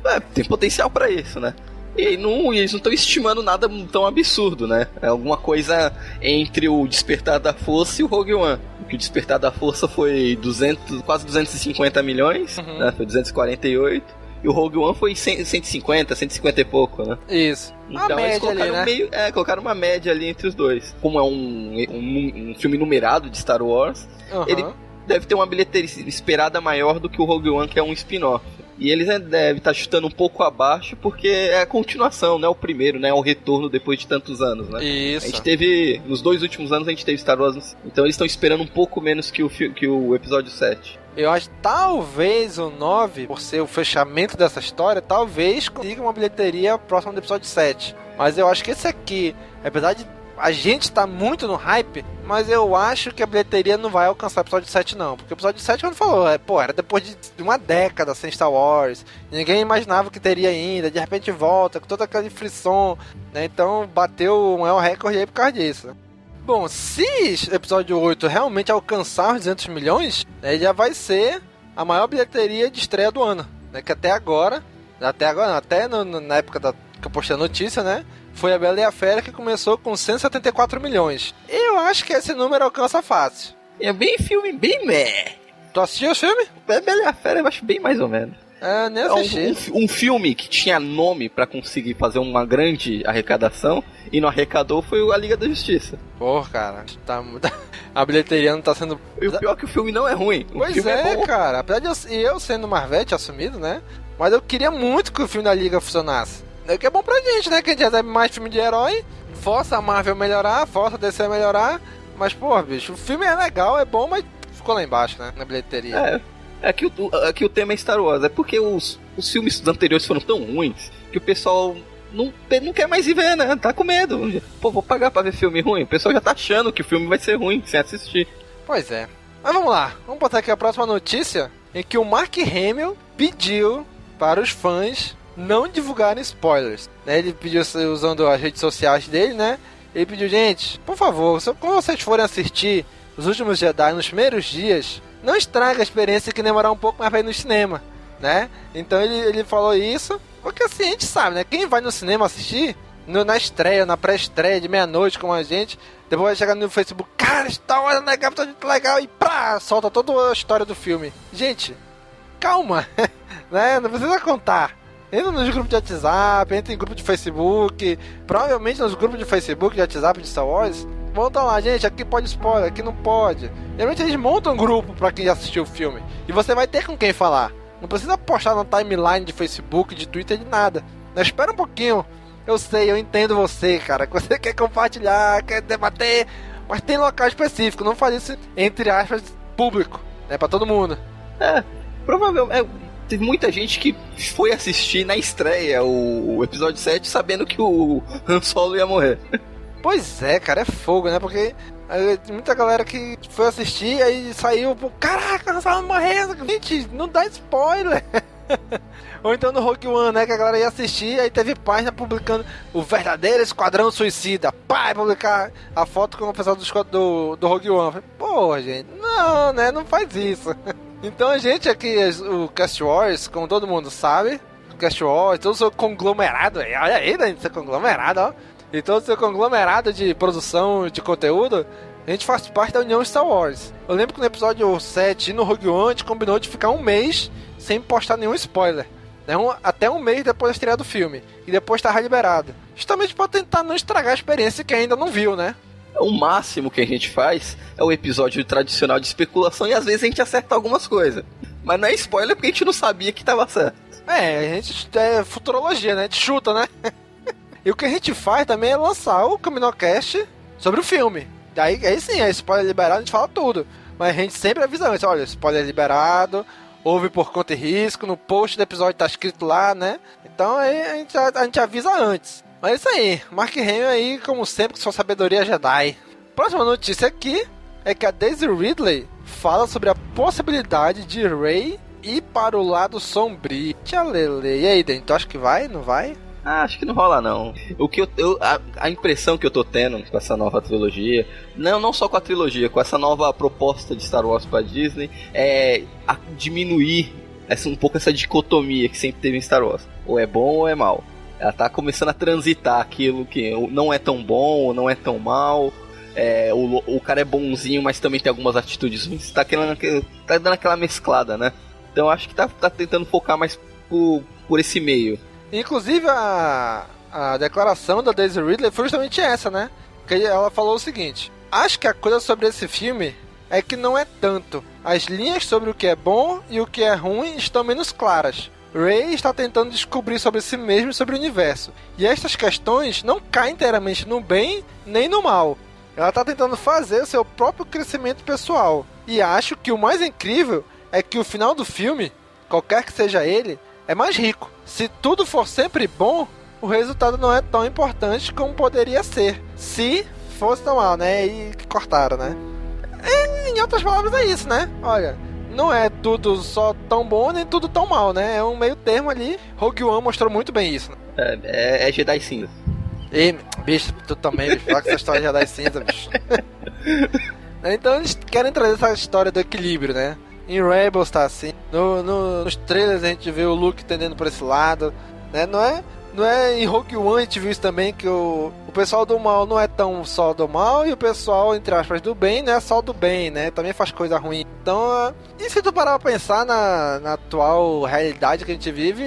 É, tem potencial para isso, né? E não, eles não estão estimando nada tão absurdo, né? É alguma coisa entre o Despertar da Força e o Rogue One. Que o Despertar da Força foi 200, quase 250 milhões, uhum. né? Foi 248. E o Rogue One foi 100, 150, 150 e pouco, né? Isso. Então eles colocaram, ali, né? meio, é, colocaram uma média ali entre os dois. Como é um, um, um filme numerado de Star Wars, uhum. ele deve ter uma bilheteria esperada maior do que o Rogue One, que é um spin-off. E eles né, devem estar tá chutando um pouco abaixo, porque é a continuação, né? O primeiro, né? O retorno depois de tantos anos, né? Isso. A gente teve, nos dois últimos anos, a gente teve Star Wars, então eles estão esperando um pouco menos que o, que o episódio 7. Eu acho que talvez o 9, por ser o fechamento dessa história, talvez consiga uma bilheteria próxima do episódio 7. Mas eu acho que esse aqui, apesar de a gente está muito no hype, mas eu acho que a bilheteria não vai alcançar o episódio 7, não. Porque o episódio 7, quando falou, é, pô, era depois de uma década sem Star Wars. Ninguém imaginava que teria ainda. De repente volta com toda aquela frisson, né? Então bateu um maior recorde aí por causa disso. Bom, se o episódio 8 realmente alcançar os 200 milhões, né, já vai ser a maior bilheteria de estreia do ano. Né, que até agora, até agora, até no, na época da, que eu postei a notícia, né? Foi a Bela e a Fera que começou com 174 milhões. Eu acho que esse número alcança fácil. É bem filme, bem meh. Tu assistiu o filme? A Bela e a Fera eu acho bem mais ou menos. É, nem assisti. É um, um, um, filme que tinha nome para conseguir fazer uma grande arrecadação e não arrecadou foi a Liga da Justiça. Porra, cara, tá, a bilheteria não tá sendo. E o pior é que o filme não é ruim. O pois é, é cara. Apesar de eu, eu sendo Marvete assumido, né? Mas eu queria muito que o filme da Liga funcionasse. É que é bom pra gente, né? Que a gente recebe mais filme de herói, força a Marvel melhorar, força a DC melhorar. Mas, pô, bicho, o filme é legal, é bom, mas ficou lá embaixo, né? Na bilheteria. É. É que o, é o tema é Star Wars. É porque os, os filmes anteriores foram tão ruins que o pessoal não, não quer mais ir ver, né? Tá com medo. Pô, vou pagar pra ver filme ruim. O pessoal já tá achando que o filme vai ser ruim sem assistir. Pois é. Mas vamos lá. Vamos botar aqui a próxima notícia em que o Mark Hamill pediu para os fãs não divulgarem spoilers. Né? Ele pediu, usando as redes sociais dele, né? Ele pediu, gente, por favor, quando vocês forem assistir Os Últimos Jedi nos primeiros dias, não estraga a experiência que demorar um pouco mais pra ir no cinema, né? Então ele, ele falou isso, porque assim, a gente sabe, né? Quem vai no cinema assistir, no, na estreia, na pré-estreia de meia-noite com a gente, depois vai chegar no Facebook, cara, está hora legal, tá muito legal, e pá, solta toda a história do filme. Gente, calma, né? Não precisa contar. Entra nos grupos de WhatsApp, entra em grupo de Facebook. Provavelmente nos grupos de Facebook, de WhatsApp de Star Wars. Montam lá, gente, aqui pode spoiler, aqui não pode. Geralmente eles montam um grupo para quem já assistiu o filme. E você vai ter com quem falar. Não precisa postar na timeline de Facebook, de Twitter, de nada. Não, espera um pouquinho. Eu sei, eu entendo você, cara. Que você quer compartilhar, quer debater. Mas tem local específico, não faz isso, entre aspas, público, né? Pra todo mundo. É, provavelmente. É, teve muita gente que foi assistir na estreia o, o episódio 7 sabendo que o Han Solo ia morrer. Pois é, cara, é fogo, né? Porque muita galera que foi assistir aí saiu, pô, caraca, Han Solo morreu. Gente, não dá spoiler. Ou então no Rogue One, né? Que a galera ia assistir, aí teve página publicando o verdadeiro Esquadrão Suicida. Pai, publicar a foto com o pessoal do, do, do Rogue One. Pô, gente, não, né? Não faz isso. Então a gente aqui, o Cast Wars, como todo mundo sabe, Cast Wars, todo seu conglomerado, olha aí, né? Seu conglomerado, ó. E todo seu conglomerado de produção de conteúdo, a gente faz parte da União Star Wars. Eu lembro que no episódio 7 no Rogue One a gente combinou de ficar um mês sem postar nenhum spoiler. Né? Um, até um mês depois da estreia do filme. E depois tava liberado. Justamente para tentar não estragar a experiência que ainda não viu, né? O máximo que a gente faz é o episódio tradicional de especulação e às vezes a gente acerta algumas coisas. Mas não é spoiler porque a gente não sabia que tava certo. É, a gente é futurologia, né? A gente chuta, né? e o que a gente faz também é lançar o Caminocast sobre o filme. Daí aí sim, é spoiler liberado, a gente fala tudo. Mas a gente sempre avisa antes, olha, spoiler liberado, ouve por conta e risco, no post do episódio tá escrito lá, né? Então aí a gente, a, gente avisa antes. Mas é isso aí, Mark Hamill aí, como sempre, com sua sabedoria Jedi. Próxima notícia aqui é que a Daisy Ridley fala sobre a possibilidade de Rey ir para o lado sombrio. Tia Lele, e aí, Dan, tu acha que vai? Não vai? Ah, acho que não rola não. O que eu, eu a, a, impressão que eu tô tendo com essa nova trilogia, não não só com a trilogia, com essa nova proposta de Star Wars para Disney, é diminuir essa, um pouco essa dicotomia que sempre teve em Star Wars. Ou é bom ou é mal. Ela tá começando a transitar aquilo que não é tão bom não é tão mal. É, o, o cara é bonzinho, mas também tem algumas atitudes ruins. Tá, tá dando aquela mesclada, né? Então acho que tá, tá tentando focar mais por, por esse meio. Inclusive a, a declaração da Daisy Ridley foi justamente essa, né? Que ela falou o seguinte: Acho que a coisa sobre esse filme é que não é tanto. As linhas sobre o que é bom e o que é ruim estão menos claras. Ray está tentando descobrir sobre si mesmo e sobre o universo. E estas questões não caem inteiramente no bem nem no mal. Ela está tentando fazer o seu próprio crescimento pessoal. E acho que o mais incrível é que o final do filme, qualquer que seja ele, é mais rico. Se tudo for sempre bom, o resultado não é tão importante como poderia ser. Se fosse tão mal, né? E cortaram, né? É, em outras palavras, é isso, né? Olha, não é tudo só tão bom nem tudo tão mal, né? É um meio termo ali. Rogue One mostrou muito bem isso. Né? É, é, é Jedi cinza. E, bicho, tu também, bicho, fala com essa história de Jedi cinza, bicho. então eles querem trazer essa história do equilíbrio, né? Em Rebels tá assim. No, no, nos trailers a gente vê o Luke tendendo por esse lado. Né? Não é não é em Rogue One a gente viu isso também que o, o pessoal do mal não é tão só do mal e o pessoal, entre aspas, do bem não é só do bem, né? Também faz coisa ruim. Então, e se tu parar pra pensar na, na atual realidade que a gente vive,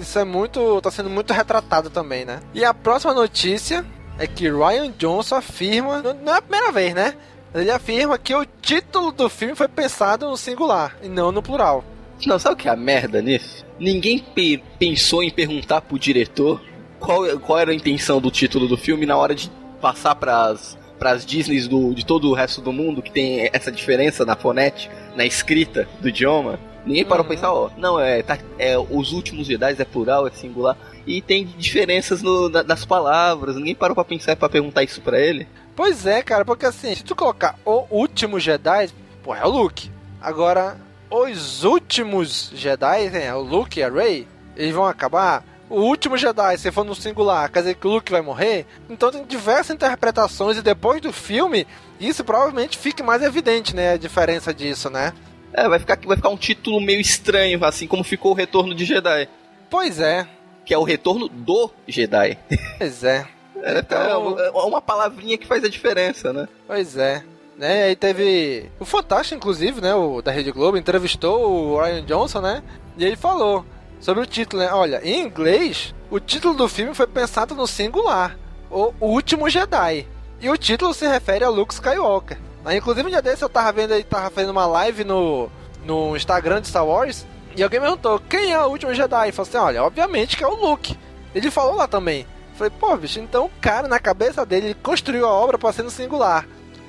isso é muito. tá sendo muito retratado também, né? E a próxima notícia é que Ryan Johnson afirma, não é a primeira vez, né? Ele afirma que o título do filme foi pensado no singular e não no plural. Não, sabe o que é a merda nisso? Ninguém pe pensou em perguntar pro diretor qual, qual era a intenção do título do filme na hora de passar pras, pras Disneys do, de todo o resto do mundo, que tem essa diferença na fonética, na escrita do idioma. Ninguém parou uhum. pra pensar, ó, não, é, tá, é os últimos Jedi é plural, é singular. E tem diferenças no, na, nas palavras. Ninguém parou pra pensar para perguntar isso pra ele. Pois é, cara, porque assim, se tu colocar o último Jedi, pô, é o Luke. Agora, os últimos Jedi, né, o Luke e a Rey, eles vão acabar. O último Jedi, se for no singular, quer dizer que o Luke vai morrer? Então tem diversas interpretações e depois do filme, isso provavelmente fique mais evidente, né? A diferença disso, né? É, vai ficar, vai ficar um título meio estranho, assim como ficou o Retorno de Jedi. Pois é. Que é o Retorno do Jedi. Pois é. É, então... é uma palavrinha que faz a diferença, né? Pois é né? Aí teve o Fantástico, inclusive, né? O da Rede Globo entrevistou o Ryan Johnson, né? E ele falou sobre o título, né? Olha, em inglês, o título do filme foi pensado no singular, o Último Jedi. E o título se refere a Luke Skywalker. Inclusive, um dia desse eu tava vendo aí, tava fazendo uma live no, no Instagram de Star Wars. E alguém me perguntou, quem é o último Jedi? E falou assim, olha, obviamente que é o Luke. Ele falou lá também. Falei, pô, bicho, então o cara, na cabeça dele, construiu a obra para ser no singular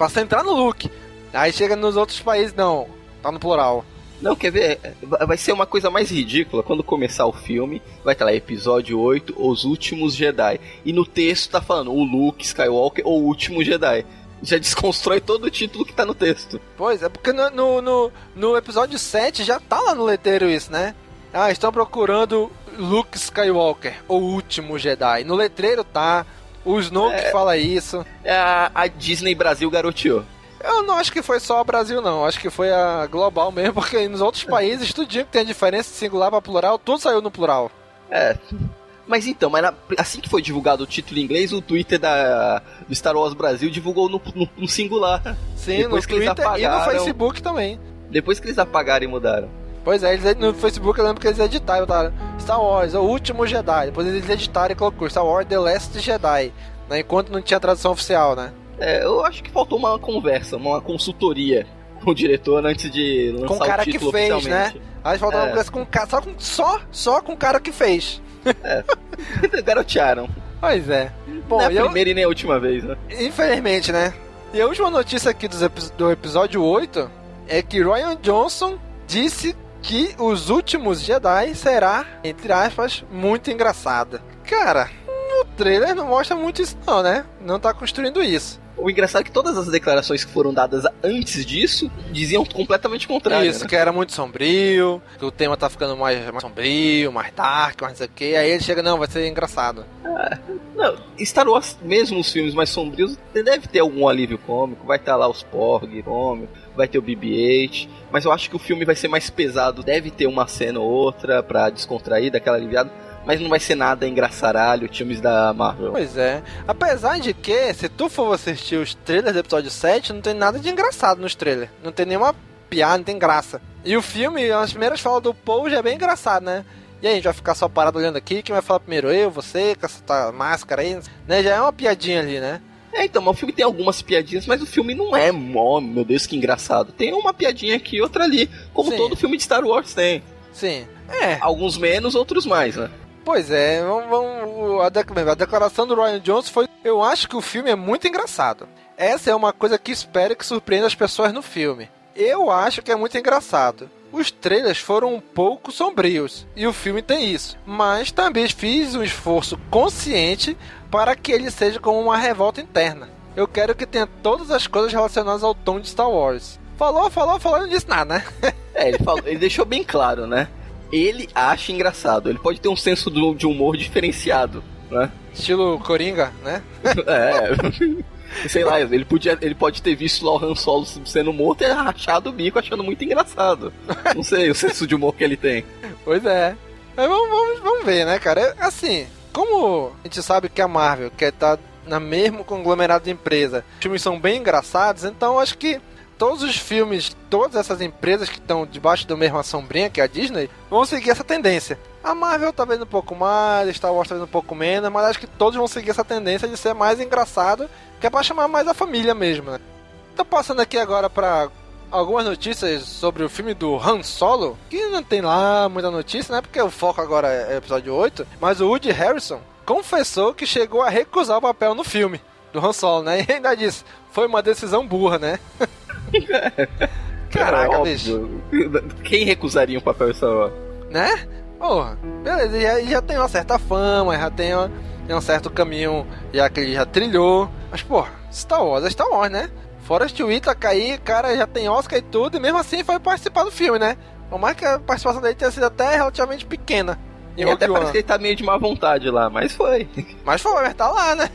Pra entrar no Luke. Aí chega nos outros países, não. Tá no plural. Não, quer ver? Vai ser uma coisa mais ridícula quando começar o filme. Vai estar lá, episódio 8, Os Últimos Jedi. E no texto tá falando o Luke Skywalker, o último Jedi. Já desconstrói todo o título que tá no texto. Pois, é porque no, no, no, no episódio 7 já tá lá no letreiro isso, né? Ah, estão procurando Luke Skywalker, o último Jedi. No letreiro tá, o Snoke É. fala isso. A, a Disney Brasil garoteou. Eu não acho que foi só o Brasil, não. Acho que foi a global mesmo, porque nos outros países, tudinho que tem a diferença de singular pra plural, tudo saiu no plural. É. Mas então, mas assim que foi divulgado o título em inglês, o Twitter da, do Star Wars Brasil divulgou no, no- no singular. Sim, Depois no que eles Twitter e no apagaram- Facebook também. Depois que eles apagaram e mudaram. Pois é, eles, no Facebook eu lembro que eles editaram, Star Wars, o último Jedi. Depois eles editaram e colocou Star Wars The Last Jedi. Né, enquanto não tinha tradução oficial, né? É, eu acho que faltou uma conversa, uma consultoria com o diretor antes de lançar Com o cara o que título fez, né? Aí faltava É. uma conversa com o cara, só com, só, só com o cara que fez. Garotearam. Pois é. Bom, Não é a eu, primeira e nem a última vez, né? infelizmente, né? E a última notícia aqui do episódio 8 é que Ryan Johnson disse que os últimos Jedi será, entre aspas, muito engraçada. Cara, no trailer não mostra muito isso não, né? Não tá construindo isso. O engraçado é que todas as declarações que foram dadas antes disso diziam completamente o contrário. Isso, né? que era muito sombrio, que o tema tá ficando mais, mais sombrio, mais dark, mais não sei o que. Aí ele chega, não, vai ser engraçado. Não, Star Wars, mesmo os filmes mais sombrios, deve ter algum alívio cômico. Vai estar lá os Porg, cômico, vai ter o BB-8. Mas eu acho que o filme vai ser mais pesado. Deve ter uma cena ou outra pra descontrair, daquela aliviada. Mas não vai ser nada engraçaralho, filmes da Marvel. Pois é. Apesar de que, se tu for assistir os trailers do episódio 7, não tem nada de engraçado nos trailers. Não tem nenhuma piada, não tem graça. E o filme, as primeiras falas do Paul já é bem engraçado, né? E aí, a gente vai ficar só parado olhando aqui, quem vai falar primeiro? Eu, você, com essa máscara aí, né? Já é uma piadinha ali, né? É, então, mas o filme tem algumas piadinhas, mas o filme não é, oh, meu Deus, que engraçado. Tem uma piadinha aqui e outra ali, como Sim. todo filme de Star Wars tem. Sim. É, Alguns menos, outros mais, né? Pois é, vamos, vamos- a, dec- a declaração do Ryan Johnson foi: Eu acho que o filme é muito engraçado. Essa é uma coisa que espero que surpreenda as pessoas no filme. Eu acho que é muito engraçado. Os trailers foram um pouco sombrios e o filme tem isso, mas também fiz um esforço consciente para que ele seja como uma revolta interna. Eu quero que tenha todas as coisas relacionadas ao tom de Star Wars. Falou, falou, falou e não disse nada, né? É, ele, falou, ele deixou bem claro, né? Ele acha engraçado, ele pode ter um senso de humor diferenciado, né? Estilo Coringa, né? É. Sei lá, ele, podia, ele pode ter visto lá o Han Solo sendo morto e rachado o bico achando muito engraçado. Não sei o senso de humor que ele tem. Pois é. Mas vamos, vamos, vamos ver, né, cara? É, Assim, como a gente sabe que a Marvel quer estar na mesmo conglomerado de empresa, os filmes são bem engraçados, então acho que todos os filmes, todas essas empresas que estão debaixo da mesma sombrinha, que é a Disney, vão seguir essa tendência. A Marvel talvez um pouco mais, Star Wars talvez um pouco menos, mas acho que todos vão seguir essa tendência de ser mais engraçado, que é pra chamar mais a família mesmo, né? Tô passando aqui agora pra algumas notícias sobre o filme do Han Solo, que não tem lá muita notícia, né? Porque o foco agora é episódio 8, mas o Woody Harrison confessou que chegou a recusar o papel no filme do Han Solo, né? E ainda disse, foi uma decisão burra, né? Caraca, É, bicho. Quem recusaria um papel Star Wars? Né? Porra, beleza, ele já, já tem uma certa fama, já tem, uma- tem um certo caminho já que ele já trilhou. Mas, pô, Star Wars é Star Wars, né? Forrest Whitaker aí, cara, já tem Oscar e tudo, e mesmo assim foi participar do filme, né? Por mais que a participação dele tenha sido até relativamente pequena. E até One. parece que ele tá meio de má vontade lá, mas foi. Mas foi, mas tá lá, né?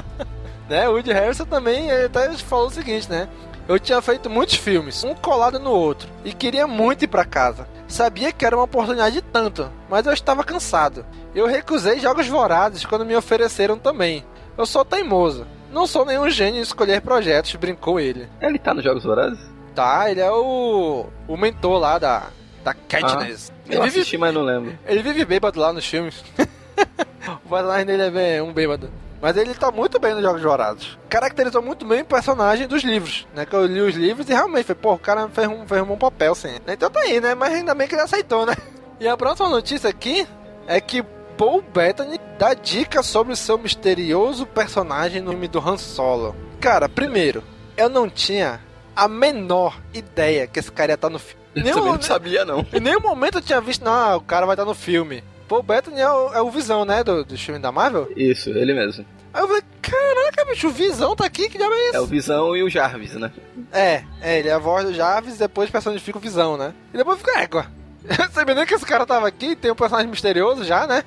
né? O Woody Harrison também ele até falou o seguinte, né? Eu tinha feito muitos filmes, um colado no outro, e queria muito ir pra casa. Sabia que era uma oportunidade tanto, mas eu estava cansado. Eu recusei jogos vorazes quando me ofereceram também. Eu sou teimoso. Não sou nenhum gênio em escolher projetos, brincou ele. Ele tá nos Jogos Vorazes? Tá, ele é o, o mentor lá da, da Katniss. Eu ele, vive, assisti, mas não lembro. ele vive bêbado lá nos filmes. o personagem dele é bem, um bêbado. Mas ele tá muito bem nos Jogos Vorazes. Caracterizou muito bem o personagem dos livros, né? Que eu li os livros e realmente foi, pô, o cara fez um, fez um bom papel, sim. Então tá aí, né? Mas ainda bem que ele aceitou, né? E a próxima notícia aqui é que Paul Bettany dá dicas sobre o seu misterioso personagem no filme do Han Solo. Cara, primeiro, eu não tinha a menor ideia que esse cara ia estar no filme. Eu também não sabia, não. Em nenhum momento eu tinha visto, não, o cara vai estar no filme. Paul Bettany é o, é o Visão, né, do, do filme da Marvel. Isso, ele mesmo. Aí eu falei, caraca, bicho, o Visão tá aqui, que diabo é isso? É o Visão e o Jarvis, né? É, é, ele é a voz do Jarvis e depois personifica o Visão, né? E depois fica, égua. Eu sabia nem que esse cara tava aqui, tem um personagem misterioso já, né?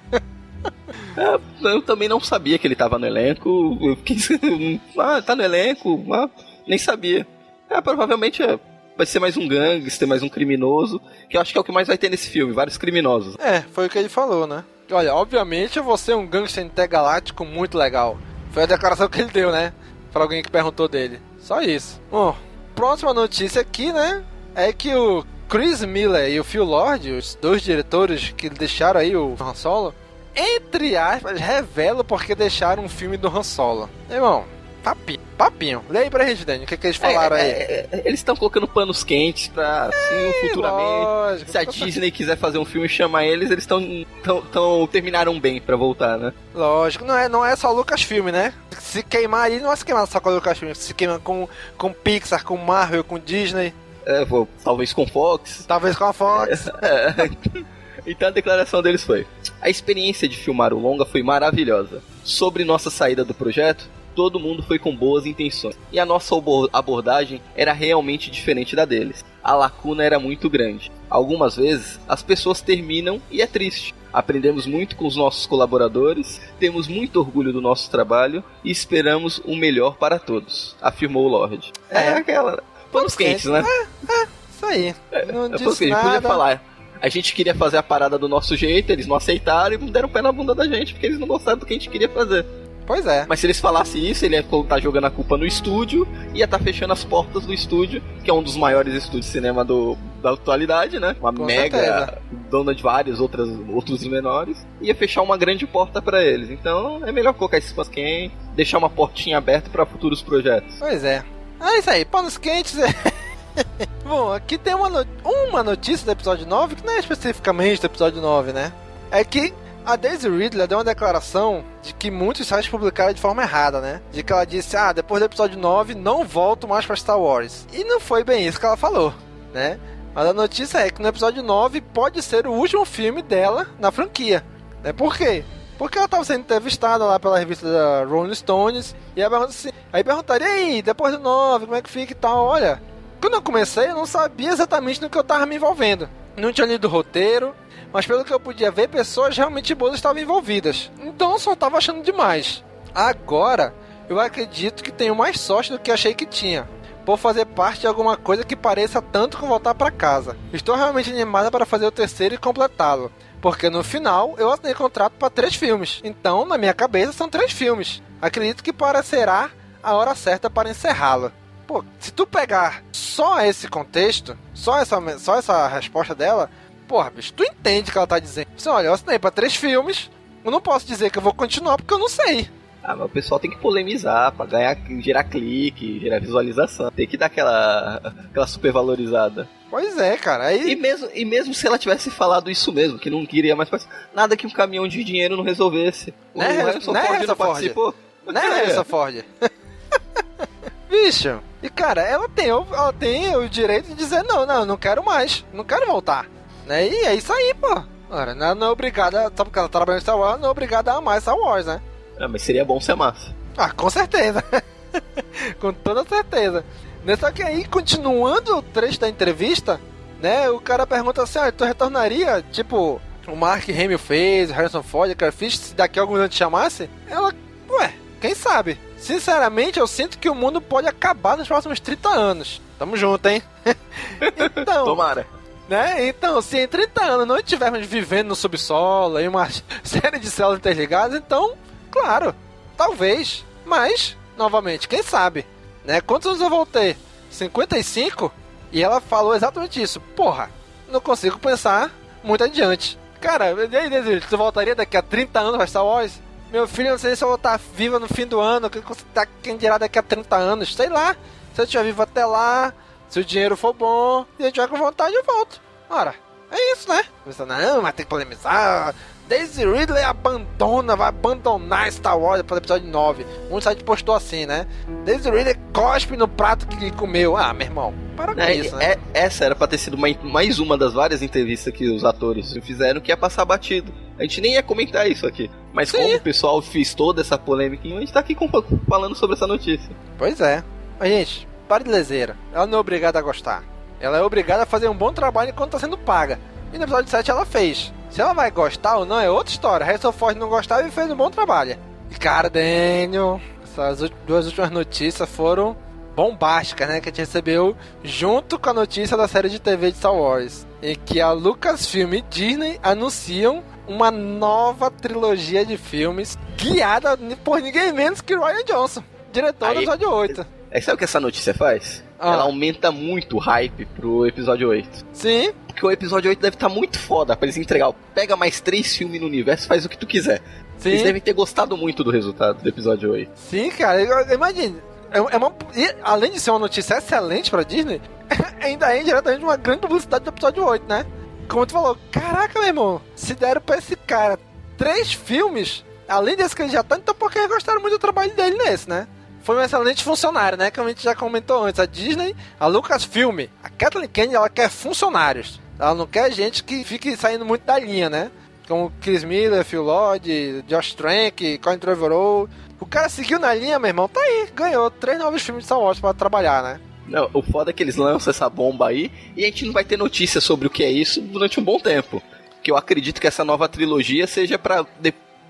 É, eu também não sabia que ele tava no elenco. Fiquei, ah, tá no elenco, ah, nem sabia. É, provavelmente é, vai ser mais um gangster, mais um criminoso, que eu acho que é o que mais vai ter nesse filme, vários criminosos. É, foi o que ele falou, né? Olha, obviamente eu vou ser um gangster intergaláctico muito legal. Foi a declaração que ele deu, né? Pra alguém que perguntou dele. Só isso. Bom, próxima notícia aqui, né? É que o Chris Miller e o Phil Lord, os dois diretores que deixaram aí o Han Solo, entre aspas, revelam porque deixaram um filme do Han Solo. Irmão, papinho, papinho. Lê aí pra gente, Dani, o que, que eles falaram É, aí. é, é, eles estão colocando panos quentes pra, assim, futuramente. lógico. Se a Disney quiser fazer um filme e chamar eles, eles estão tão, tão, terminaram bem pra voltar, né? Lógico, não é, não é só Lucasfilm, né? Se queimar aí, não é se queimar só com a Lucasfilm, se queima com, com Pixar, com Marvel, com Disney, É, vou, talvez com Fox. talvez com a Fox. É. Então a declaração deles foi: A experiência de filmar o longa foi maravilhosa. Sobre nossa saída do projeto, todo mundo foi com boas intenções. E a nossa abo- abordagem era realmente diferente da deles. A lacuna era muito grande. Algumas vezes as pessoas terminam e é triste. Aprendemos muito com os nossos colaboradores, temos muito orgulho do nosso trabalho e esperamos o melhor para todos, afirmou o Lorde. É, É. aquela. Panos quentes, né? Isso aí. Não É disse nada. podia falar. A gente queria fazer a parada do nosso jeito, eles não aceitaram e deram pé na bunda da gente, porque eles não gostaram do que a gente queria fazer. Pois é. Mas se eles falassem isso, ele ia estar jogando a culpa no estúdio, ia estar fechando as portas do estúdio, que é um dos maiores estúdios de cinema do, da atualidade, né? Uma Com mega certeza. dona de vários outras, outros menores, ia fechar uma grande porta pra eles. Então é melhor colocar esses fãs quem, deixar uma portinha aberta pra futuros projetos. Pois é. É isso aí, panos quentes. Bom, aqui tem uma, no- uma notícia do episódio 9, que não é especificamente do episódio 9, né? É que a Daisy Ridley deu uma declaração de que muitos sites publicaram de forma errada, né? De que ela disse, ah, depois do episódio 9 não volto mais pra Star Wars. E não foi bem isso que ela falou, né? Mas a notícia é que no episódio 9 pode ser o último filme dela na franquia. Né? Por quê? Porque ela estava sendo entrevistada lá pela revista da Rolling Stones e aí, pergunta assim, aí perguntaria, aí, depois do 9, como é que fica e tal? Olha, quando eu comecei eu não sabia exatamente no que eu estava me envolvendo. Não tinha lido o roteiro, mas pelo que eu podia ver, pessoas realmente boas estavam envolvidas. Então eu só estava achando demais. Agora, eu acredito que tenho mais sorte do que achei que tinha. Por fazer parte de alguma coisa que pareça tanto com voltar para casa. Estou realmente animada para fazer o terceiro e completá-lo. Porque no final eu assinei contrato para três filmes. Então, na minha cabeça, são três filmes. Acredito que parecerá a hora certa para encerrá-lo. Pô, se tu pegar só esse contexto, só essa, só essa resposta dela, porra, bicho, tu entende o que ela tá dizendo. Assim, olha, eu assinei pra três filmes, eu não posso dizer que eu vou continuar porque eu não sei. Ah, mas o pessoal tem que polemizar pra ganhar, gerar clique, gerar visualização. Tem que dar aquela, aquela supervalorizada. Pois é, cara. E Aí, mesmo, e mesmo se ela tivesse falado isso mesmo, que não queria mais participar, nada que um caminhão de dinheiro não resolvesse. O Né, Harrison né, Ford Harrison não Ford? participou? né. Harrison Ford? Bicho, e cara, ela tem, o- ela tem o direito de dizer não, não, eu não quero mais, não quero voltar. Né? E é isso aí, pô. Ora, não é obrigada, só porque ela trabalha em Star Wars, não é obrigada a amar Star Wars, né? Ah, mas seria bom ser massa. Ah, com certeza. com toda certeza. Né, Só que aí, continuando o trecho da entrevista, né? O cara pergunta assim: ah, tu retornaria? Tipo, o Mark Hamill fez, o Harrison Ford, a Carrie Fisher, se daqui a algum ano te chamasse? Ela, ué, quem sabe? Sinceramente, eu sinto que o mundo pode acabar nos próximos 30 anos. Tamo junto, hein? então, Tomara. né? Então, se em 30 anos não estivermos vivendo no subsolo, em uma série de células interligadas, então, claro, talvez. Mas, novamente, quem sabe? Né? Quantos anos eu voltei? 55? E ela falou exatamente isso. Porra, não consigo pensar muito adiante. Cara, e aí, tu voltaria daqui a 30 anos pra Star Wars? Meu filho, não sei se eu vou estar viva no fim do ano, tá, quem dirá daqui a 30 anos, sei lá. Se eu estiver vivo até lá, se o dinheiro for bom, e eu tiver com vontade, eu volto. Ora, é isso, né? Você, não, mas tem que polemizar, Daisy Ridley abandona, vai abandonar Star Wars depois do episódio 9. Um site postou assim, né? Daisy Ridley cospe no prato que comeu. Ah, meu irmão, para com É, isso, né? é- essa era pra ter sido uma- mais uma das várias entrevistas que os atores fizeram que ia passar batido. A gente nem ia comentar isso aqui. Mas Sim. como o pessoal fez toda essa polêmica, a gente tá aqui com- falando sobre essa notícia. Pois é. Mas, gente, para de lezeira. Ela não é obrigada a gostar. Ela é obrigada a fazer um bom trabalho enquanto tá sendo paga. E no episódio 7 ela fez. Se ela vai gostar ou não é outra história. Harrison Ford não gostava e fez um bom trabalho. E cara, Daniel, essas duas últimas notícias foram bombásticas, né? Que a gente recebeu junto com a notícia da série de TV de Star Wars. Em que a Lucasfilm e Disney anunciam uma nova trilogia de filmes guiada por ninguém menos que Ryan Johnson, diretor do Aí- episódio 8. É, sabe o que essa notícia faz? Ah. Ela aumenta muito o hype pro episódio 8. Sim, Porque o episódio 8 deve estar muito foda pra eles entregar. Pega mais três filmes no universo, faz o que tu quiser. Eles sim, devem ter gostado muito do resultado do episódio 8. sim, cara. Imagine. É é uma, e, além de ser uma notícia excelente pra Disney, ainda é indiretamente uma grande publicidade do episódio 8, né? Como tu falou, caraca, meu irmão, se deram pra esse cara três filmes, além desse que ele já tá, então porque eles gostaram muito do trabalho dele nesse, né? Foi um excelente funcionário, né? Como a gente já comentou antes. A Disney, a Lucasfilm, a Kathleen Kennedy, ela quer funcionários. Ela não quer gente que fique saindo muito da linha, né? Como Chris Miller, Phil Lord, Josh Trank, Colin Trevorrow. O cara seguiu na linha, meu irmão, tá aí. Ganhou três novos filmes de Star Wars pra trabalhar, né? Não, o foda é que eles lançam essa bomba aí e a gente não vai ter notícia sobre o que é isso durante um bom tempo. Que eu acredito que essa nova trilogia seja pra,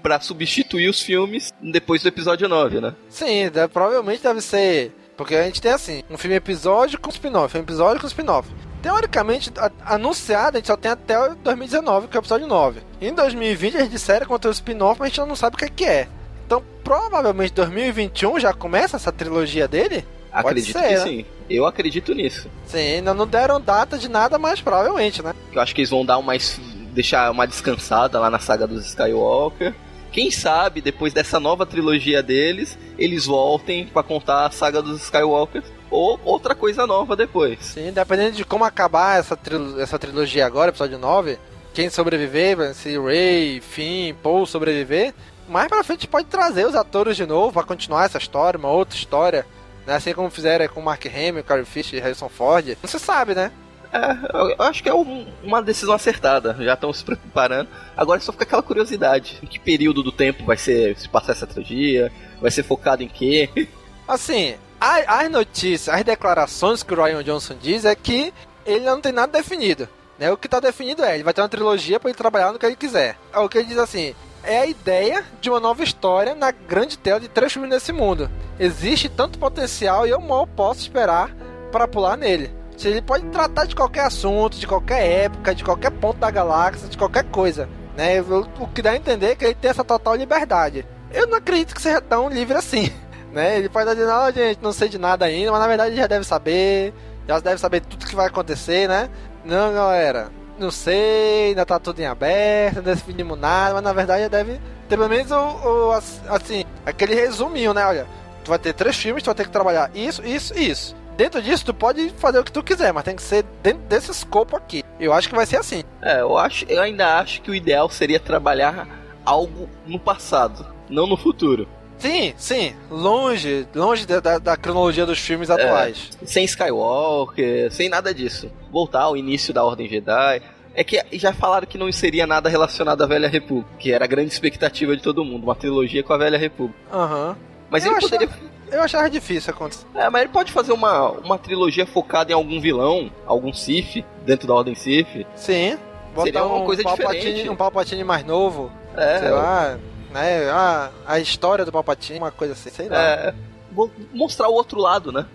pra substituir os filmes depois do episódio 9, né? Sim, deve- provavelmente deve ser. Porque a gente tem assim, um filme episódio com spin-off, um episódio com spin-off. Teoricamente, a- anunciado, a gente só tem até o 2019, que é o episódio 9. Em 2020 a gente disseram quanto ao spin-off, mas a gente não sabe o que é que é. Então, provavelmente 2021 já começa essa trilogia dele? Acredito ser, que né? sim. Eu acredito nisso. Sim, ainda não deram data de nada, mas provavelmente, né? Eu acho que eles vão dar mais. deixar uma descansada lá na saga dos Skywalker. Quem sabe, depois dessa nova trilogia deles, eles voltem pra contar a saga dos Skywalker ou outra coisa nova depois. Sim, dependendo de como acabar essa, trilo- essa trilogia agora, episódio 9, quem sobreviver, se Ray, Finn, Paul sobreviver, mais pra frente pode trazer os atores de novo pra continuar essa história, uma outra história, né? Assim como fizeram com Mark Hamill, Carrie Fisher e Harrison Ford. Não se sabe, né? É, eu acho que é um- uma decisão acertada. Já estão se preparando. Agora só fica aquela curiosidade: em que período do tempo vai ser se passar essa trilogia? Vai ser focado em quê? Assim, as notícias, as declarações que o Ryan Johnson diz é que ele não tem nada definido. Né? O que está definido é, ele vai ter uma trilogia para ele trabalhar no que ele quiser. É O que ele diz assim, é a ideia de uma nova história na grande tela de três filmes nesse mundo. Existe tanto potencial e eu mal posso esperar para pular nele. Se Ele pode tratar de qualquer assunto, de qualquer época, de qualquer ponto da galáxia, de qualquer coisa. Né? O que dá a entender é que ele tem essa total liberdade. Eu não acredito que seja tão livre assim né? Ele pode dizendo, não, gente, não sei de nada ainda, mas na verdade já deve saber, já deve saber tudo que vai acontecer, né? Não, galera, não sei, ainda tá tudo em aberto, não definimos nada, mas na verdade já deve ter pelo menos o, o, as- assim, aquele resuminho, né? Olha, tu vai ter três filmes, tu vai ter que trabalhar isso, isso e isso. Dentro disso, tu pode fazer o que tu quiser, mas tem que ser dentro desse escopo aqui. Eu acho que vai ser assim. É, eu, acho, eu ainda acho que o ideal seria trabalhar algo no passado, não no futuro. Sim, sim, longe, longe da, da- cronologia dos filmes atuais. Sem Skywalker, sem nada disso. Voltar ao início da Ordem Jedi. É que já falaram que não seria nada relacionado à Velha República, que era a grande expectativa de todo mundo, uma trilogia com a Velha República. Aham. Mas Eu ele achava- poderia. Eu achava difícil acontecer. É, mas ele pode fazer uma, uma trilogia focada em algum vilão, algum Sith, dentro da Ordem Sith. Sim. Botar Seria uma um coisa Palpatine, diferente. um Palpatine mais novo, É, sei lá, né? A, a história do Palpatine, uma coisa assim, sei lá. é, vou mostrar o outro lado, né?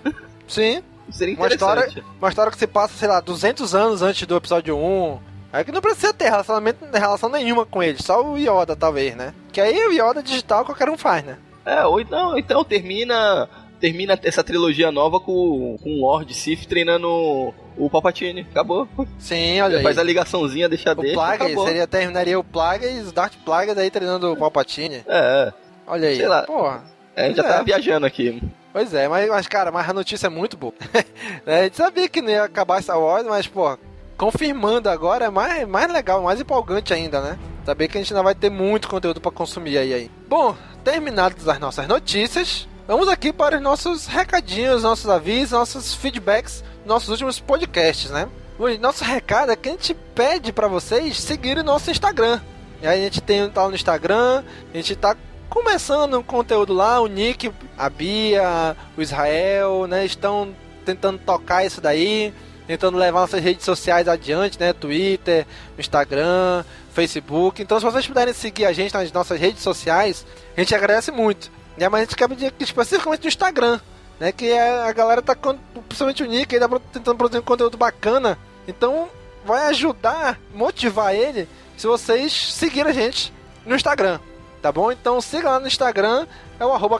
Sim, Seria Uma interessante. história- uma história que se passa, sei lá, 200 anos antes do episódio 1. É que não precisa ter relacionamento, relação nenhuma com ele, só o Yoda, talvez, né? Que aí o Yoda digital qualquer um faz, né? É, ou então, então termina termina essa trilogia nova com, com o Lord Sith treinando o Palpatine. Acabou. Sim, olha aí. Faz a ligaçãozinha, deixa O deixa, Plagueis, acabou. seria, terminaria o Plagueis, Darth Plagueis aí treinando o Palpatine. É, Olha aí. Sei lá. Porra. é, a gente já tá é. viajando aqui. Pois é, mas, mas cara, mas a notícia é muito boa. Né, a gente sabia que não ia acabar Star Wars, mas, pô, confirmando agora é mais, mais legal, mais empolgante ainda, né? Saber que a gente ainda vai ter muito conteúdo para consumir aí, aí. Bom, terminadas as nossas notícias, vamos aqui para os nossos recadinhos, nossos avisos, nossos feedbacks, nossos últimos podcasts, né? nosso recado é que a gente pede para vocês seguirem o nosso Instagram. E aí a gente tem tá no Instagram, a gente tá começando um conteúdo lá, o Nick, a Bia, o Israel, né, estão tentando tocar isso daí, tentando levar nossas redes sociais adiante, né, Twitter, Instagram, Facebook. Então se vocês puderem seguir a gente nas nossas redes sociais, a gente agradece muito. Né, mas a gente quer pedir aqui especificamente no Instagram, né, que é, a galera tá, principalmente o Nick, ele tá tentando produzir um conteúdo bacana, então vai ajudar, motivar ele, se vocês seguirem a gente no Instagram tá bom? Então siga lá no Instagram, é o arroba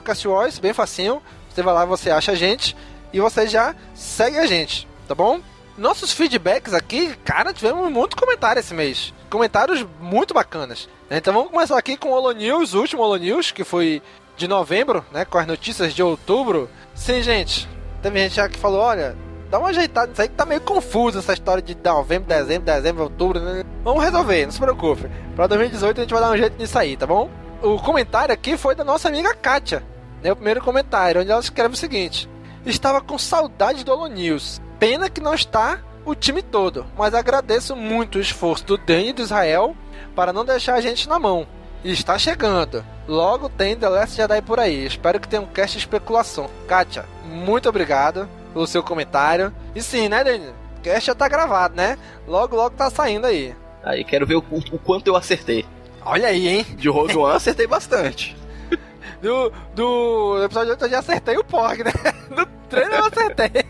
bem facinho. Você vai lá, você acha a gente e você já segue a gente, tá bom? Nossos feedbacks aqui, cara, tivemos muito comentário esse mês. Comentários muito bacanas. Então vamos começar aqui com o Holo News, o último Holo News, que foi de novembro, né? Com as notícias de outubro. Sim, gente. Teve gente já que falou, olha, dá uma ajeitada nisso aí que tá meio confuso essa história de novembro, dezembro, dezembro, outubro, né? Vamos resolver, não se preocupe. Pra 2018 a gente vai dar um jeito nisso aí, tá bom? o comentário aqui foi da nossa amiga Kátia. Né, o primeiro comentário, onde ela escreve o seguinte: Estava com saudade do Holo News. Pena que não está o time todo, mas agradeço muito o esforço do Dani e do Israel para não deixar a gente na mão. E está chegando. Logo tem The Last Jedi por aí. Espero que tenha um cast de especulação. Kátia, muito obrigado pelo seu comentário. E sim, né, Dani? O cast já tá gravado, né? Logo, logo tá saindo aí. Aí, quero ver o, o quanto eu acertei. Olha aí, hein? De Rogue One acertei bastante. Do, do episódio 8 eu já acertei o Porg, né? No treino eu acertei.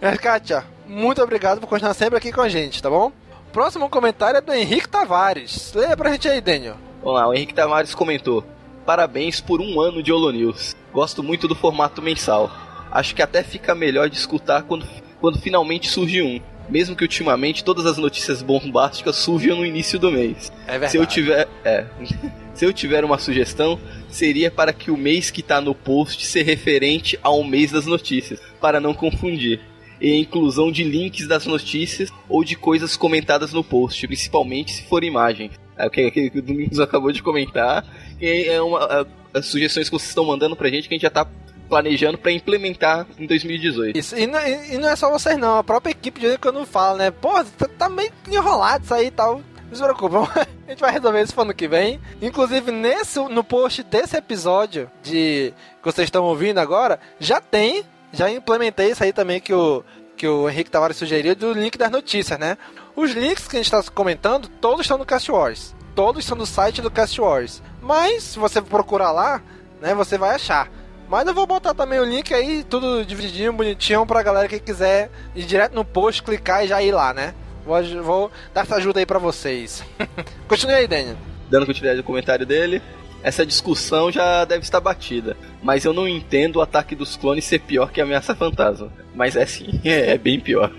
Mas, Kátia, muito obrigado por continuar sempre aqui com a gente, tá bom? Próximo comentário é do Henrique Tavares. Leia pra gente aí, Daniel. Vamos lá, o Henrique Tavares comentou: Parabéns por um ano de Holo News. Gosto muito do formato mensal. Acho que até fica melhor de escutar quando, quando finalmente surge um mesmo que ultimamente todas as notícias bombásticas surjam no início do mês. É verdade. Se eu tiver, é, se eu tiver uma sugestão, seria para que o mês que está no post ser referente ao mês das notícias, para não confundir. E a inclusão de links das notícias ou de coisas comentadas no post, principalmente se for imagem. É o que, que o Domingos acabou de comentar. É uma, as sugestões que vocês estão mandando pra gente que a gente já tá planejando para implementar em 2018. Isso, e não, e não, é só vocês não, a própria equipe de quando fala, né? Pô, tá, tá meio enrolado isso aí e tal. Não se preocupe, a gente vai resolver isso no ano que vem. Inclusive, nesse, no post desse episódio de que vocês estão ouvindo agora, já tem, já implementei isso aí também que o, que o Henrique Tavares sugeriu do link das notícias, né? Os links que a gente está comentando, todos estão no Cast Wars. Todos estão no site do Cast Wars. Mas, se você procurar lá, né, você vai achar. Mas eu vou botar também o link aí, tudo divididinho, bonitinho, pra galera que quiser ir direto no post, clicar e já ir lá, né? Vou, vou dar essa ajuda aí pra vocês. Continue aí, Daniel. Dando continuidade ao comentário dele, essa discussão já deve estar batida. Mas eu não entendo o ataque dos clones ser pior que a ameaça fantasma. Mas é sim, é, é bem pior.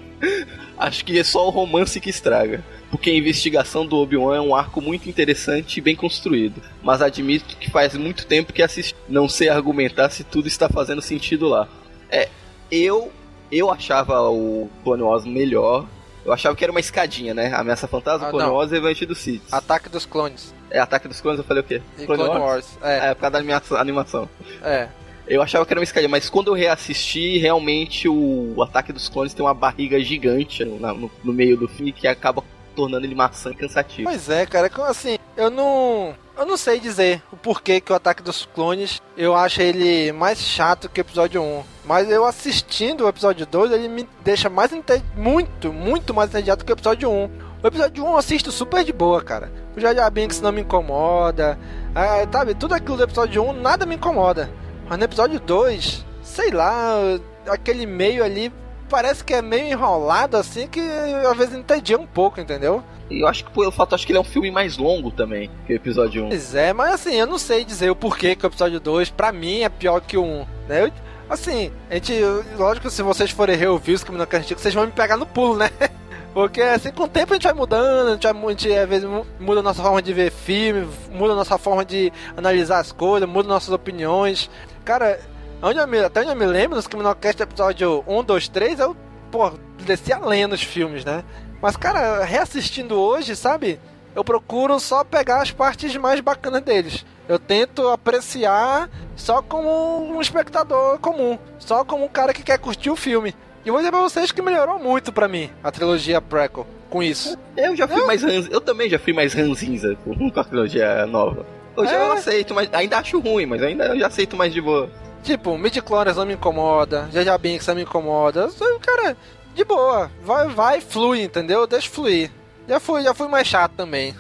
Acho que é só o romance que estraga porque a investigação do Obi-Wan é um arco muito interessante e bem construído. Mas admito que faz muito tempo que assisti. Não sei argumentar se tudo está fazendo sentido lá. É, eu eu achava o Clone Wars melhor. Eu achava que era uma escadinha, né? Ameaça Fantasma, ah, Clone não. Wars e Revanche do Sith. Ataque dos Clones. É, Ataque dos Clones, eu falei o quê? Clone, Clone Wars? Wars? É. é, por causa da animação. É. Eu achava que era uma escadinha, mas quando eu reassisti, realmente o, Ataque dos Clones tem uma barriga gigante no, no, no meio do filme que acaba tornando ele maçã e cansativo. Pois é, cara, assim, eu não. Eu não sei dizer o porquê que o Ataque dos Clones eu acho ele mais chato que o episódio 1. Mas eu assistindo o episódio 2, ele me deixa mais muito, muito mais entediado que o episódio 1. O episódio 1 eu assisto super de boa, cara. O Jar Binks não me incomoda. Ah, sabe, tudo aquilo do episódio 1 nada me incomoda. Mas no episódio 2, sei lá, aquele meio ali parece que é meio enrolado assim que às vezes entedia um pouco, entendeu? E eu acho que pelo fato, acho que ele é um filme mais longo também que o episódio 1. Pois é, mas assim, eu não sei dizer o porquê que o episódio 2, pra mim, é pior que o 1. Né? Eu, assim, a gente. Lógico, se vocês forem reouvir os Caminho Antigo, vocês vão me pegar no pulo, né? Porque assim, com o tempo a gente vai mudando, a gente, vai, a gente às vezes muda a nossa forma de ver filme, muda a nossa forma de analisar as coisas, muda nossas opiniões. Cara, Onde me, até onde eu me lembro, nos Criminalcast episódio 1, 2, 3, eu, pô, descia além nos filmes, né? Mas, cara, reassistindo hoje, sabe? eu procuro só pegar as partes mais bacanas deles. Eu tento apreciar só como um espectador comum, só como um cara que quer curtir o filme. E vou dizer pra vocês que melhorou muito pra mim a trilogia prequel com isso. Eu já fui Eu- mais ranz... Eu também já fui mais ranzinza com a trilogia nova. Hoje É. eu aceito, mas ainda acho ruim, mas ainda eu já aceito mais de boa. Tipo, midi clones não me incomoda, Jaja Binks não me incomoda. Eu sou, cara, de boa. Vai, vai, flui, entendeu? Deixa fluir. Já fui, já fui mais chato também.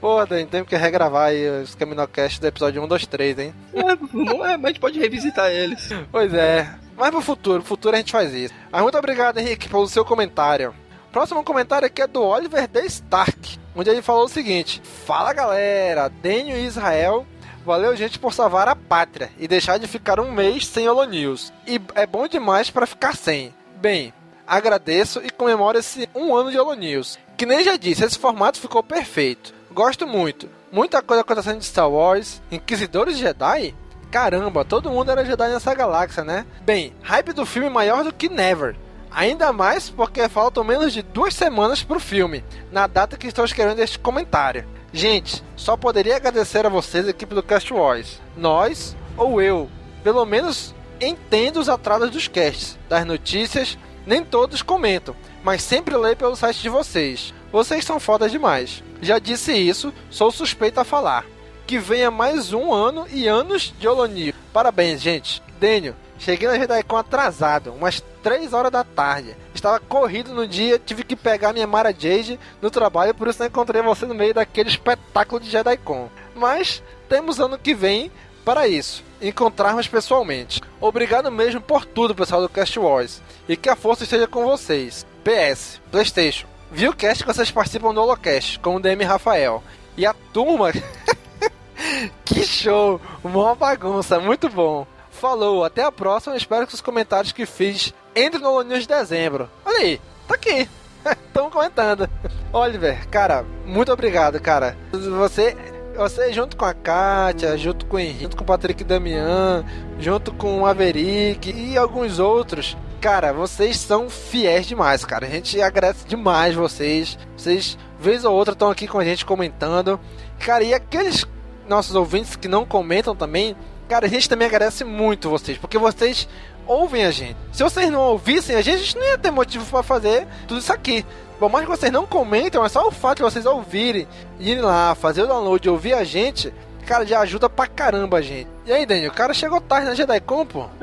Pô, Dan, tem que regravar aí os Caminocast do episódio 1, 2, 3, hein? É, não é, mas a gente pode revisitar eles. Pois é. Mas pro futuro, pro futuro a gente faz isso. Mas muito obrigado, Henrique, pelo seu comentário. Próximo comentário aqui é do Oliver D. Stark, onde ele falou o seguinte: Fala galera, Daniel e Israel. Valeu, gente, por salvar a pátria e deixar de ficar um mês sem Holo News. E é bom demais para ficar sem. Bem, agradeço e comemoro esse um ano de Holo News. Que nem já disse, esse formato ficou perfeito. Gosto muito. Muita coisa acontecendo de Star Wars. Inquisidores Jedi? Caramba, todo mundo era Jedi nessa galáxia, né? Bem, hype do filme maior do que Never. Ainda mais porque faltam menos de duas semanas pro filme, na data que estou escrevendo este comentário. Gente, só poderia agradecer a vocês, equipe do Cast Wars. Nós, ou eu, pelo menos entendo os atrasos dos casts, das notícias, nem todos comentam, mas sempre leio pelo site de vocês. Vocês são fodas demais. Já disse isso, sou suspeito a falar. Que venha mais um ano e anos de Olonir. Parabéns, gente. Daniel, cheguei na JediCon atrasado, umas 3 horas da tarde. Estava corrido no dia, tive que pegar minha Mara Jade no trabalho, por isso não encontrei você no meio daquele espetáculo de JediCon. Mas temos ano que vem para isso, encontrarmos pessoalmente. Obrigado mesmo por tudo, pessoal do Cast Wars. E que a força esteja com vocês. PS, PlayStation. Vi o cast que vocês participam do Holocast com o DM Rafael. E a turma. que show! Uma bagunça, muito bom. Falou, até a próxima. Espero que os comentários que fiz entrem no News de dezembro. Olha aí, tá aqui. Estão comentando. Oliver, cara, muito obrigado, cara. Você, você junto com a Kátia, junto com o Henrique, junto com o Patrick Damian, junto com o Averick e alguns outros. Cara, vocês são fiéis demais, cara. A gente agradece demais vocês. Vocês, vez ou outra, estão aqui com a gente comentando. Cara, e aqueles nossos ouvintes que não comentam também, cara, a gente também agradece muito vocês, porque vocês ouvem a gente. Se vocês não ouvissem a gente, a gente não ia ter motivo para fazer tudo isso aqui. Por mais que vocês não comentem, é só o fato de vocês ouvirem, irem lá, fazer o download e ouvir a gente, cara, já ajuda pra caramba a gente. E aí, Daniel, o cara chegou tarde na JediCon, pô.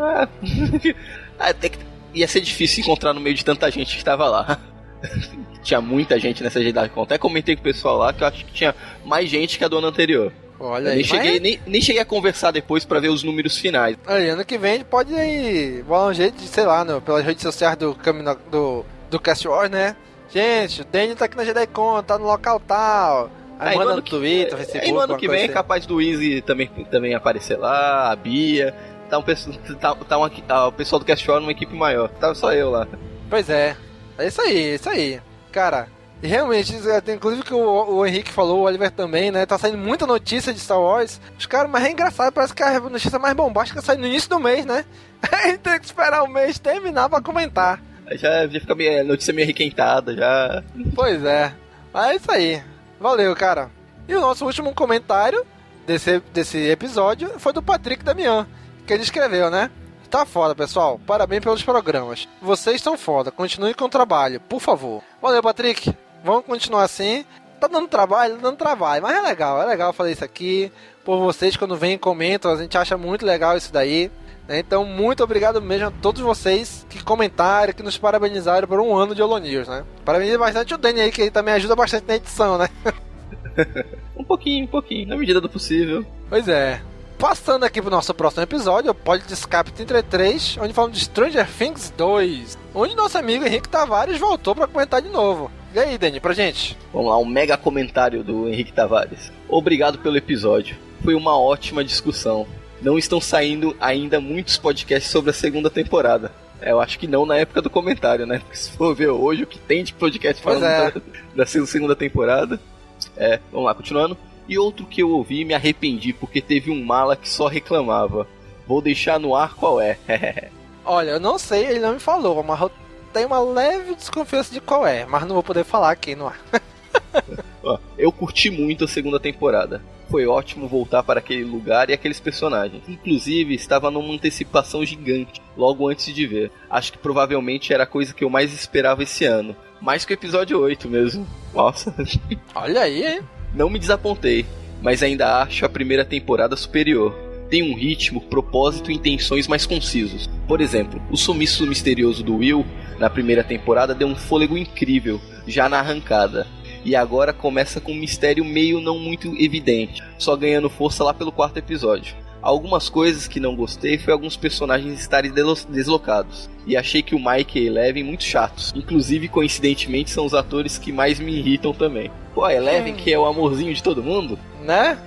Ah, tem que... Ia ser difícil encontrar no meio de tanta gente que tava lá. tinha muita gente nessa JediCon. Até comentei com o pessoal lá que eu acho que tinha mais gente que a do ano anterior. Olha aí, nem, cheguei, nem, nem cheguei a conversar depois pra ver os números finais. Aí, ano que vem a gente pode aí bolar um jeito de, sei lá, no, pelas redes sociais do, do, do Cast Wars, né? Gente, o Daniel tá aqui na JediCon, tá no local tal. Aí, Aí no manda no que- Twitter, Facebook, Aí no ano que vem é assim. capaz do Easy também, também aparecer lá, a Bia. Tá, um, tá, tá uma, ah, o pessoal do Cast War numa equipe maior. Tava só eu lá. Pois é. É isso aí, é isso aí. Cara, realmente, é- inclusive que o, o Henrique falou, o Oliver também, né? Tá saindo muita notícia de Star Wars. Os caras, mas é engraçado, parece que a notícia mais bombástica sai no início do mês, né? A gente tem que esperar o mês terminar pra comentar. Já, já fica meio, a notícia meio requentada, já. Pois é. Mas é isso aí. Valeu, cara. E o nosso último comentário desse, desse episódio foi do Patrick Damian, que ele escreveu, né? Tá foda, pessoal. Parabéns pelos programas. Vocês estão foda. Continue com o trabalho, por favor. Valeu, Patrick. Vamos continuar assim. Tá dando trabalho, tá dando trabalho. Mas é legal, é legal fazer isso aqui. Por vocês, quando vêm e comentam, a gente acha muito legal isso daí. né? Então, muito obrigado mesmo a todos vocês que comentaram, que nos parabenizaram por um ano de Holonews, né? Parabenizo bastante o Danny aí, que ele também ajuda bastante na edição, né? Um pouquinho, um pouquinho, na medida do possível. Pois é. Passando aqui pro nosso próximo episódio, o Pod de Escape 33, onde falamos de Stranger Things 2, onde nosso amigo Henrique Tavares voltou pra comentar de novo. E aí, Dani, pra gente? Vamos lá, um mega comentário do Henrique Tavares. Obrigado pelo episódio. Foi uma ótima discussão. Não estão saindo ainda muitos podcasts sobre a segunda temporada. É, Eu acho que não na época do comentário, né? Porque se for ver hoje o que tem de podcast falando é. da, da segunda temporada. É, vamos lá, continuando. E outro que eu ouvi e me arrependi porque teve um mala que só reclamava. Vou deixar no ar qual é. Olha, eu não sei, ele não me falou, mas eu tenho uma leve desconfiança de qual é, mas não vou poder falar aqui no ar. Eu curti muito a segunda temporada. Foi ótimo voltar para aquele lugar e aqueles personagens. Inclusive, estava numa antecipação gigante, logo antes de ver. Acho que provavelmente era a coisa que eu mais esperava esse ano. Mais que o episódio 8 mesmo. Nossa. Olha aí, hein? Não me desapontei, mas ainda acho a primeira temporada superior. Tem um ritmo, propósito e intenções mais concisos. Por exemplo, o sumiço misterioso do Will na primeira temporada deu um fôlego incrível, já na arrancada e agora começa com um mistério meio não muito evidente, só ganhando força lá pelo quarto episódio. Algumas coisas que não gostei foi alguns personagens estarem deslocados. E achei que o Mike e Eleven muito chatos. Inclusive, coincidentemente, são os atores que mais me irritam também. Pô, a Eleven, hum. que é o amorzinho de todo mundo? Né?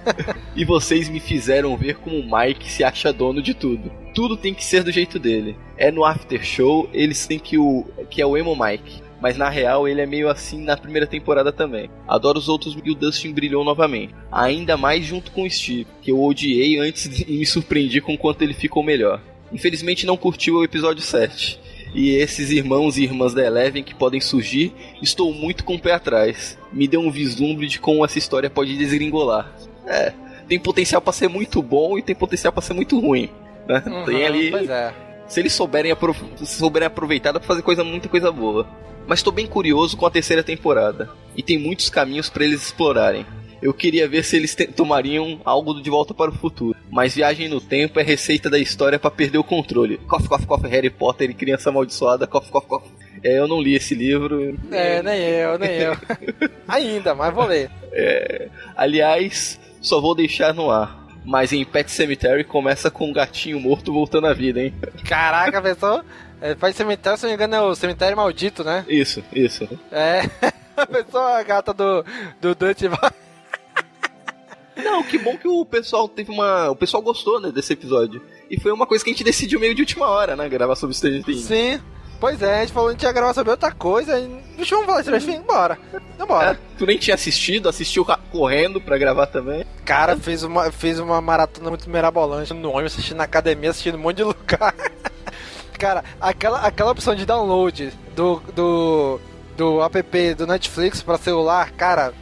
e vocês me fizeram ver como o Mike se acha dono de tudo. Tudo tem que ser do jeito dele. É no after show, eles têm que o que é o emo Mike mas na real ele é meio assim na primeira temporada também. Adoro os outros e o Dustin brilhou novamente. Ainda mais junto com o Steve, que eu odiei antes e me surpreendi com quanto ele ficou melhor. Infelizmente não curtiu o episódio 7. E esses irmãos e irmãs da Eleven que podem surgir, estou muito com o pé atrás. Me deu um vislumbre de como essa história pode desgringolar. É, tem potencial para ser muito bom e tem potencial para ser muito ruim. Né? Uhum, tem ali. É. Se eles souberem, aprov souberem aproveitar, dá pra fazer coisa, muita coisa boa mas estou bem curioso com a terceira temporada. E tem muitos caminhos para eles explorarem. Eu queria ver se eles tomariam algo de volta para o futuro. Mas viagem no tempo é receita da história para perder o controle. Cof, cof, cof, Harry Potter e criança amaldiçoada, cof, cof, cof. É, eu não li esse livro. É, nem eu, nem eu. Ainda, mas vou ler. É, aliás, só vou deixar no ar. Mas em Pet Cemetery começa com um gatinho morto voltando à vida, hein? Caraca, pessoal. É, faz cemitério, se não me engano, é o cemitério maldito, né? Isso, isso. É. A pessoa, a gata do, do Dante Não, que bom que o pessoal teve uma. O pessoal gostou, né, desse episódio. E foi uma coisa que a gente decidiu meio de última hora, né? Gravar sobre Stranger Things. Sim. Pois é, a gente falou que a gente ia gravar sobre outra coisa. Deixa eu falar Stranger Things, bora. Bora. É, tu nem tinha assistido, assistiu correndo pra gravar também. Cara, fez uma, fez uma maratona muito mirabolante no ônibus, assistindo na academia, assistindo um monte de lugar. Cara, aquela, aquela opção de download do, do, do app do Netflix pra celular, cara,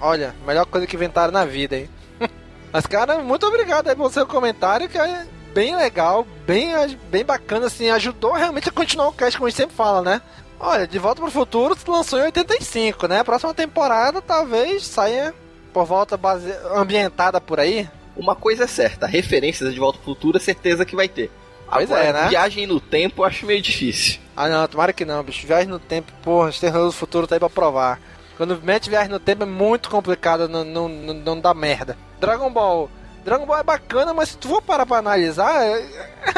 olha, melhor coisa que inventaram na vida, hein? Mas, cara, muito obrigado aí pelo seu comentário, que é bem legal, bem, bem bacana, assim, ajudou realmente a continuar o cast, como a gente sempre fala, né? Olha, De Volta pro Futuro lançou em 85, né? A próxima temporada talvez saia por volta base... ambientada por aí. Uma coisa é certa, referências de Volta pro Futuro é certeza que vai ter. Pois Agora, é, né? Viagem no tempo eu acho meio difícil. Ah, não, tomara que não, bicho. Viagem no tempo, porra, terrores do futuro tá aí pra provar. Quando mete viagem no tempo é muito complicado, não, não, não, não dá merda. Dragon Ball. Dragon Ball é bacana, mas se tu for parar pra analisar, é,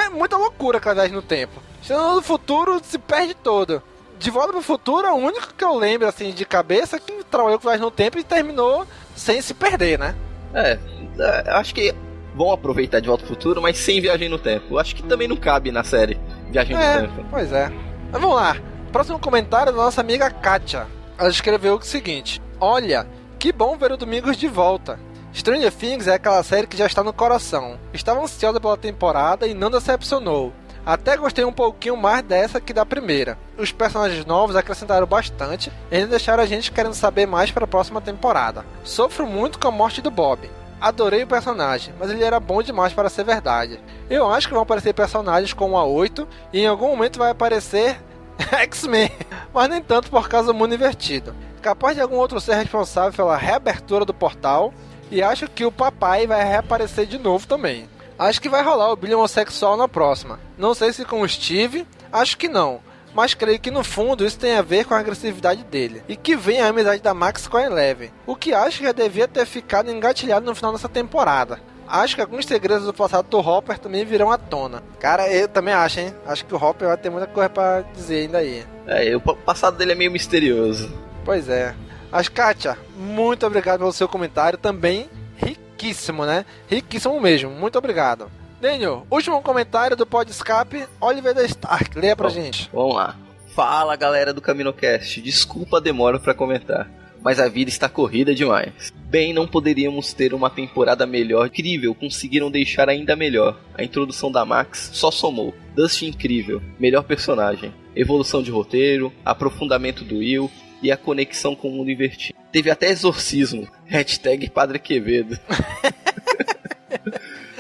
é muita loucura aquela viagem no tempo. Chegando do futuro, se perde todo. De volta pro futuro, é o único que eu lembro, assim, de cabeça, que trabalhou com viagem no tempo e terminou sem se perder, né? É, é acho que vão aproveitar de Volta ao Futuro, mas sem viagem no tempo. Acho que também não cabe na série Viagem é, no Tempo. Pois é. Mas vamos lá. Próximo comentário da nossa amiga Katia. Ela escreveu o seguinte: Olha, que bom ver o Domingos de volta. Stranger Things é aquela série que já está no coração. Estava ansiosa pela temporada e não decepcionou. Até gostei um pouquinho mais dessa que da primeira. Os personagens novos acrescentaram bastante e ainda deixaram a gente querendo saber mais para a próxima temporada. Sofro muito com a morte do Bob. Adorei o personagem, mas ele era bom demais para ser verdade. Eu acho que vão aparecer personagens como a 8 e em algum momento vai aparecer X-Men, mas nem tanto por causa do mundo invertido. Capaz de algum outro ser responsável pela reabertura do portal e acho que o papai vai reaparecer de novo também. Acho que vai rolar o bilhão homossexual na próxima. Não sei se com o Steve, acho que não, mas creio que no fundo isso tem a ver com a agressividade dele, e que vem a amizade da Max com a Eleven, o que acho que já devia ter ficado engatilhado no final dessa temporada. Acho que alguns segredos do passado do Hopper também virão à tona. Cara, eu também acho, hein? Acho que o Hopper vai ter muita coisa para dizer ainda aí. É, o passado dele é meio misterioso. Pois é. Mas, Kátia, muito obrigado pelo seu comentário. Também riquíssimo, né? Riquíssimo mesmo. Muito obrigado. Daniel, último comentário do Podscape, Oliver da Stark. Leia pra Bom, gente. Vamos lá. Fala galera do CaminoCast, desculpa a demora para comentar, mas a vida está corrida demais. Bem, não poderíamos ter uma temporada melhor. Incrível, conseguiram deixar ainda melhor. A introdução da Max só somou. Dusty incrível, melhor personagem. Evolução de roteiro, aprofundamento do Will e a conexão com o mundo invertido. Teve até exorcismo. Hashtag Padre Quevedo.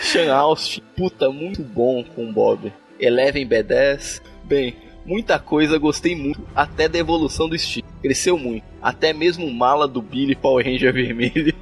Sean Austin, puta, muito bom com o Bob. Eleven B10. Bem, muita coisa, gostei muito. Até da evolução do Steve. Cresceu muito. Até mesmo o mala do Billy Power Ranger vermelho.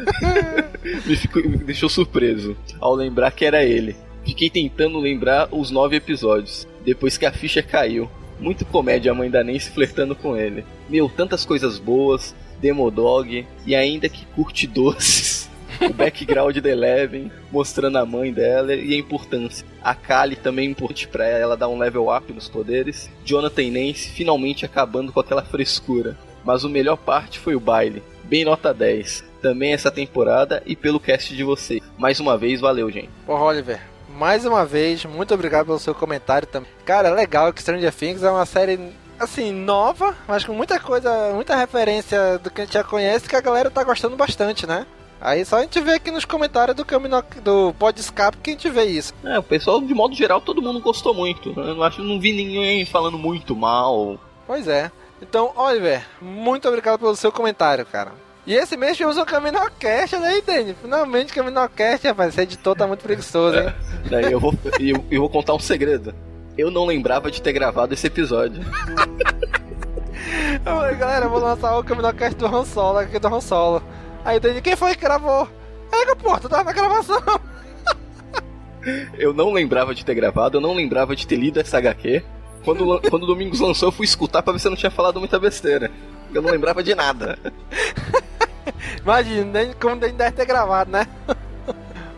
me, ficou, me deixou surpreso ao lembrar que era ele. Fiquei tentando lembrar os nove episódios. Depois que a ficha caiu. Muito comédia a mãe da Nancy flertando com ele. Meu, tantas coisas boas. Demodog. E ainda que curte doces. O background da Eleven, mostrando a mãe dela e a importância. A Kali também é importante para ela dar um level up nos poderes. Jonathan e Nancy finalmente acabando com aquela frescura. Mas o melhor parte foi o baile. Bem nota 10. Também essa temporada e pelo cast de vocês. Mais uma vez, valeu, gente. Porra, Oliver, mais uma vez, muito obrigado pelo seu comentário também. Cara, legal que Stranger Things é uma série assim, nova, mas com muita coisa, muita referência do que a gente já conhece que a galera tá gostando bastante, né? Aí só a gente vê aqui nos comentários do Camino, do Pod Escape que a gente vê isso. É, o pessoal, de modo geral, todo mundo gostou muito. Eu não acho não vi ninguém falando muito mal. Pois é. Então, Oliver, muito obrigado pelo seu comentário, cara. E esse mês tivemos um Caminocast, né, Dani? Finalmente Caminocast, rapaz. Esse editor tá muito preguiçoso, hein? É, daí eu vou, eu, eu vou contar um segredo. Eu não lembrava de ter gravado esse episódio. galera, eu vou lançar o Caminocast do Han Solo, aqui do Han Solo. Aí Dani, quem foi que gravou? É, pô, tu tava na gravação. eu não lembrava de ter gravado, eu não lembrava de ter lido essa HQ. Quando, quando o Domingos lançou, eu fui escutar pra ver se eu não tinha falado muita besteira. Eu não lembrava de nada. Imagina, nem como nem deve ter gravado, né?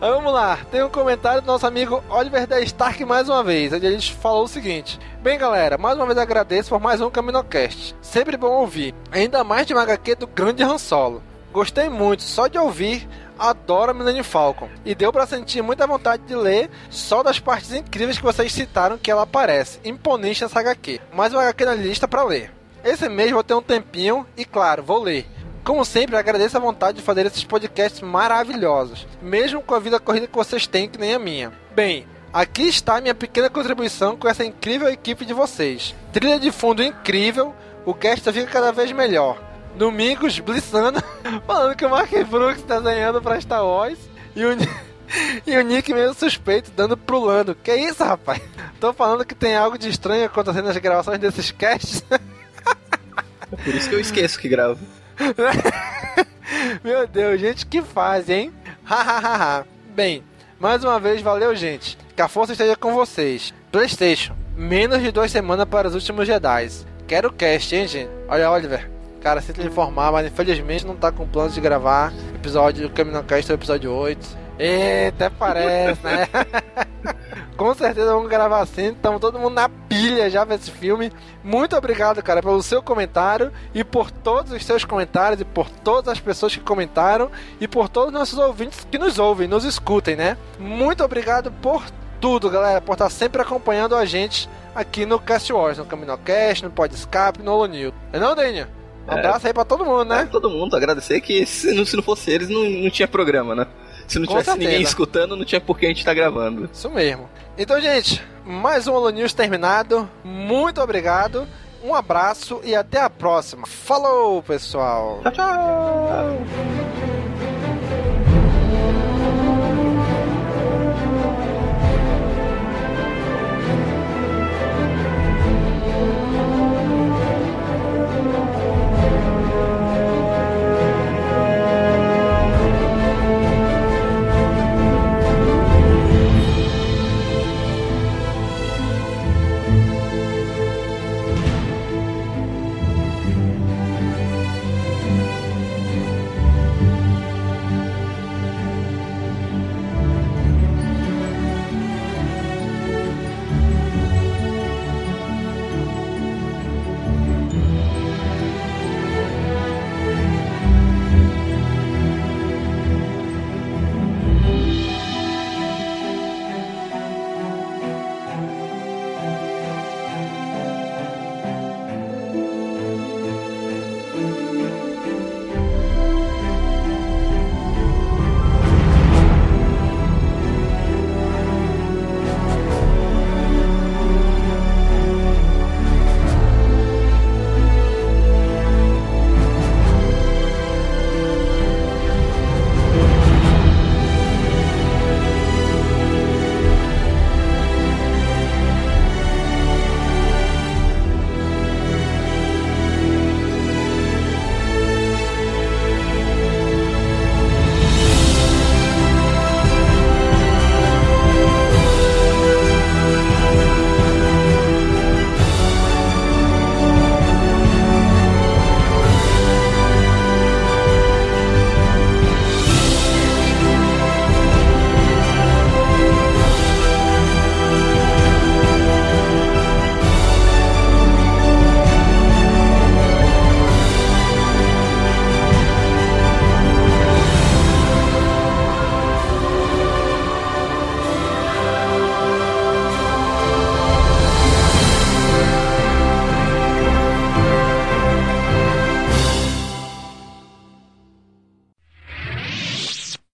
Vamos lá, tem um comentário do nosso amigo Oliver da Stark mais uma vez, onde a gente falou o seguinte: Bem, galera, mais uma vez agradeço por mais um Caminocast. Sempre bom ouvir, ainda mais de uma HQ do grande Han Solo. Gostei muito, só de ouvir, adoro Millennium Falcon. E deu para sentir muita vontade de ler só das partes incríveis que vocês citaram que ela aparece. Imponente essa HQ. Mais uma HQ na lista para ler. Esse mês vou ter um tempinho e, claro, vou ler. Como sempre, agradeço a vontade de fazer esses podcasts maravilhosos, mesmo com a vida corrida que vocês têm, que nem a minha. Bem, aqui está minha pequena contribuição com essa incrível equipe de vocês. Trilha de fundo incrível, o cast fica cada vez melhor. Domingos blissando, falando que o Mark Brooks tá desenhando pra Star Wars e o, e o Nick meio suspeito dando pro Lando. Que isso, rapaz? Tô falando que tem algo de estranho acontecendo nas gravações desses casts. Por isso que eu esqueço que gravo. Meu Deus, gente, que fase, hein? Hahaha. Bem, mais uma vez, valeu, gente. Que a força esteja com vocês. PlayStation, menos de duas semanas para os últimos Jedi. Quero cast, hein, gente? Olha, Oliver. Cara, sinto lhe informar, mas infelizmente não tá com planos de gravar episódio do Caminho Cast, o episódio 8. Eita, até parece, né? Com certeza vamos gravar assim. Estamos todo mundo na pilha já pra esse filme. Muito obrigado, cara, pelo seu comentário e por todos os seus comentários e por todas as pessoas que comentaram e por todos os nossos ouvintes que nos ouvem, nos escutem, né? Muito obrigado por tudo, galera, por estar sempre acompanhando a gente aqui no Cast Wars, no Caminocast, no Podscape, no Holo É não, Daniel? Um é, abraço aí pra todo mundo, né? É, todo mundo, agradecer que se não, se não fosse eles, não, não tinha programa, né? Se não tivesse ninguém escutando, não tinha por que a gente tá gravando. Isso mesmo. Então, gente, mais um Holo News terminado. Muito obrigado. Um abraço e até a próxima. Falou, pessoal. Tchau, tchau.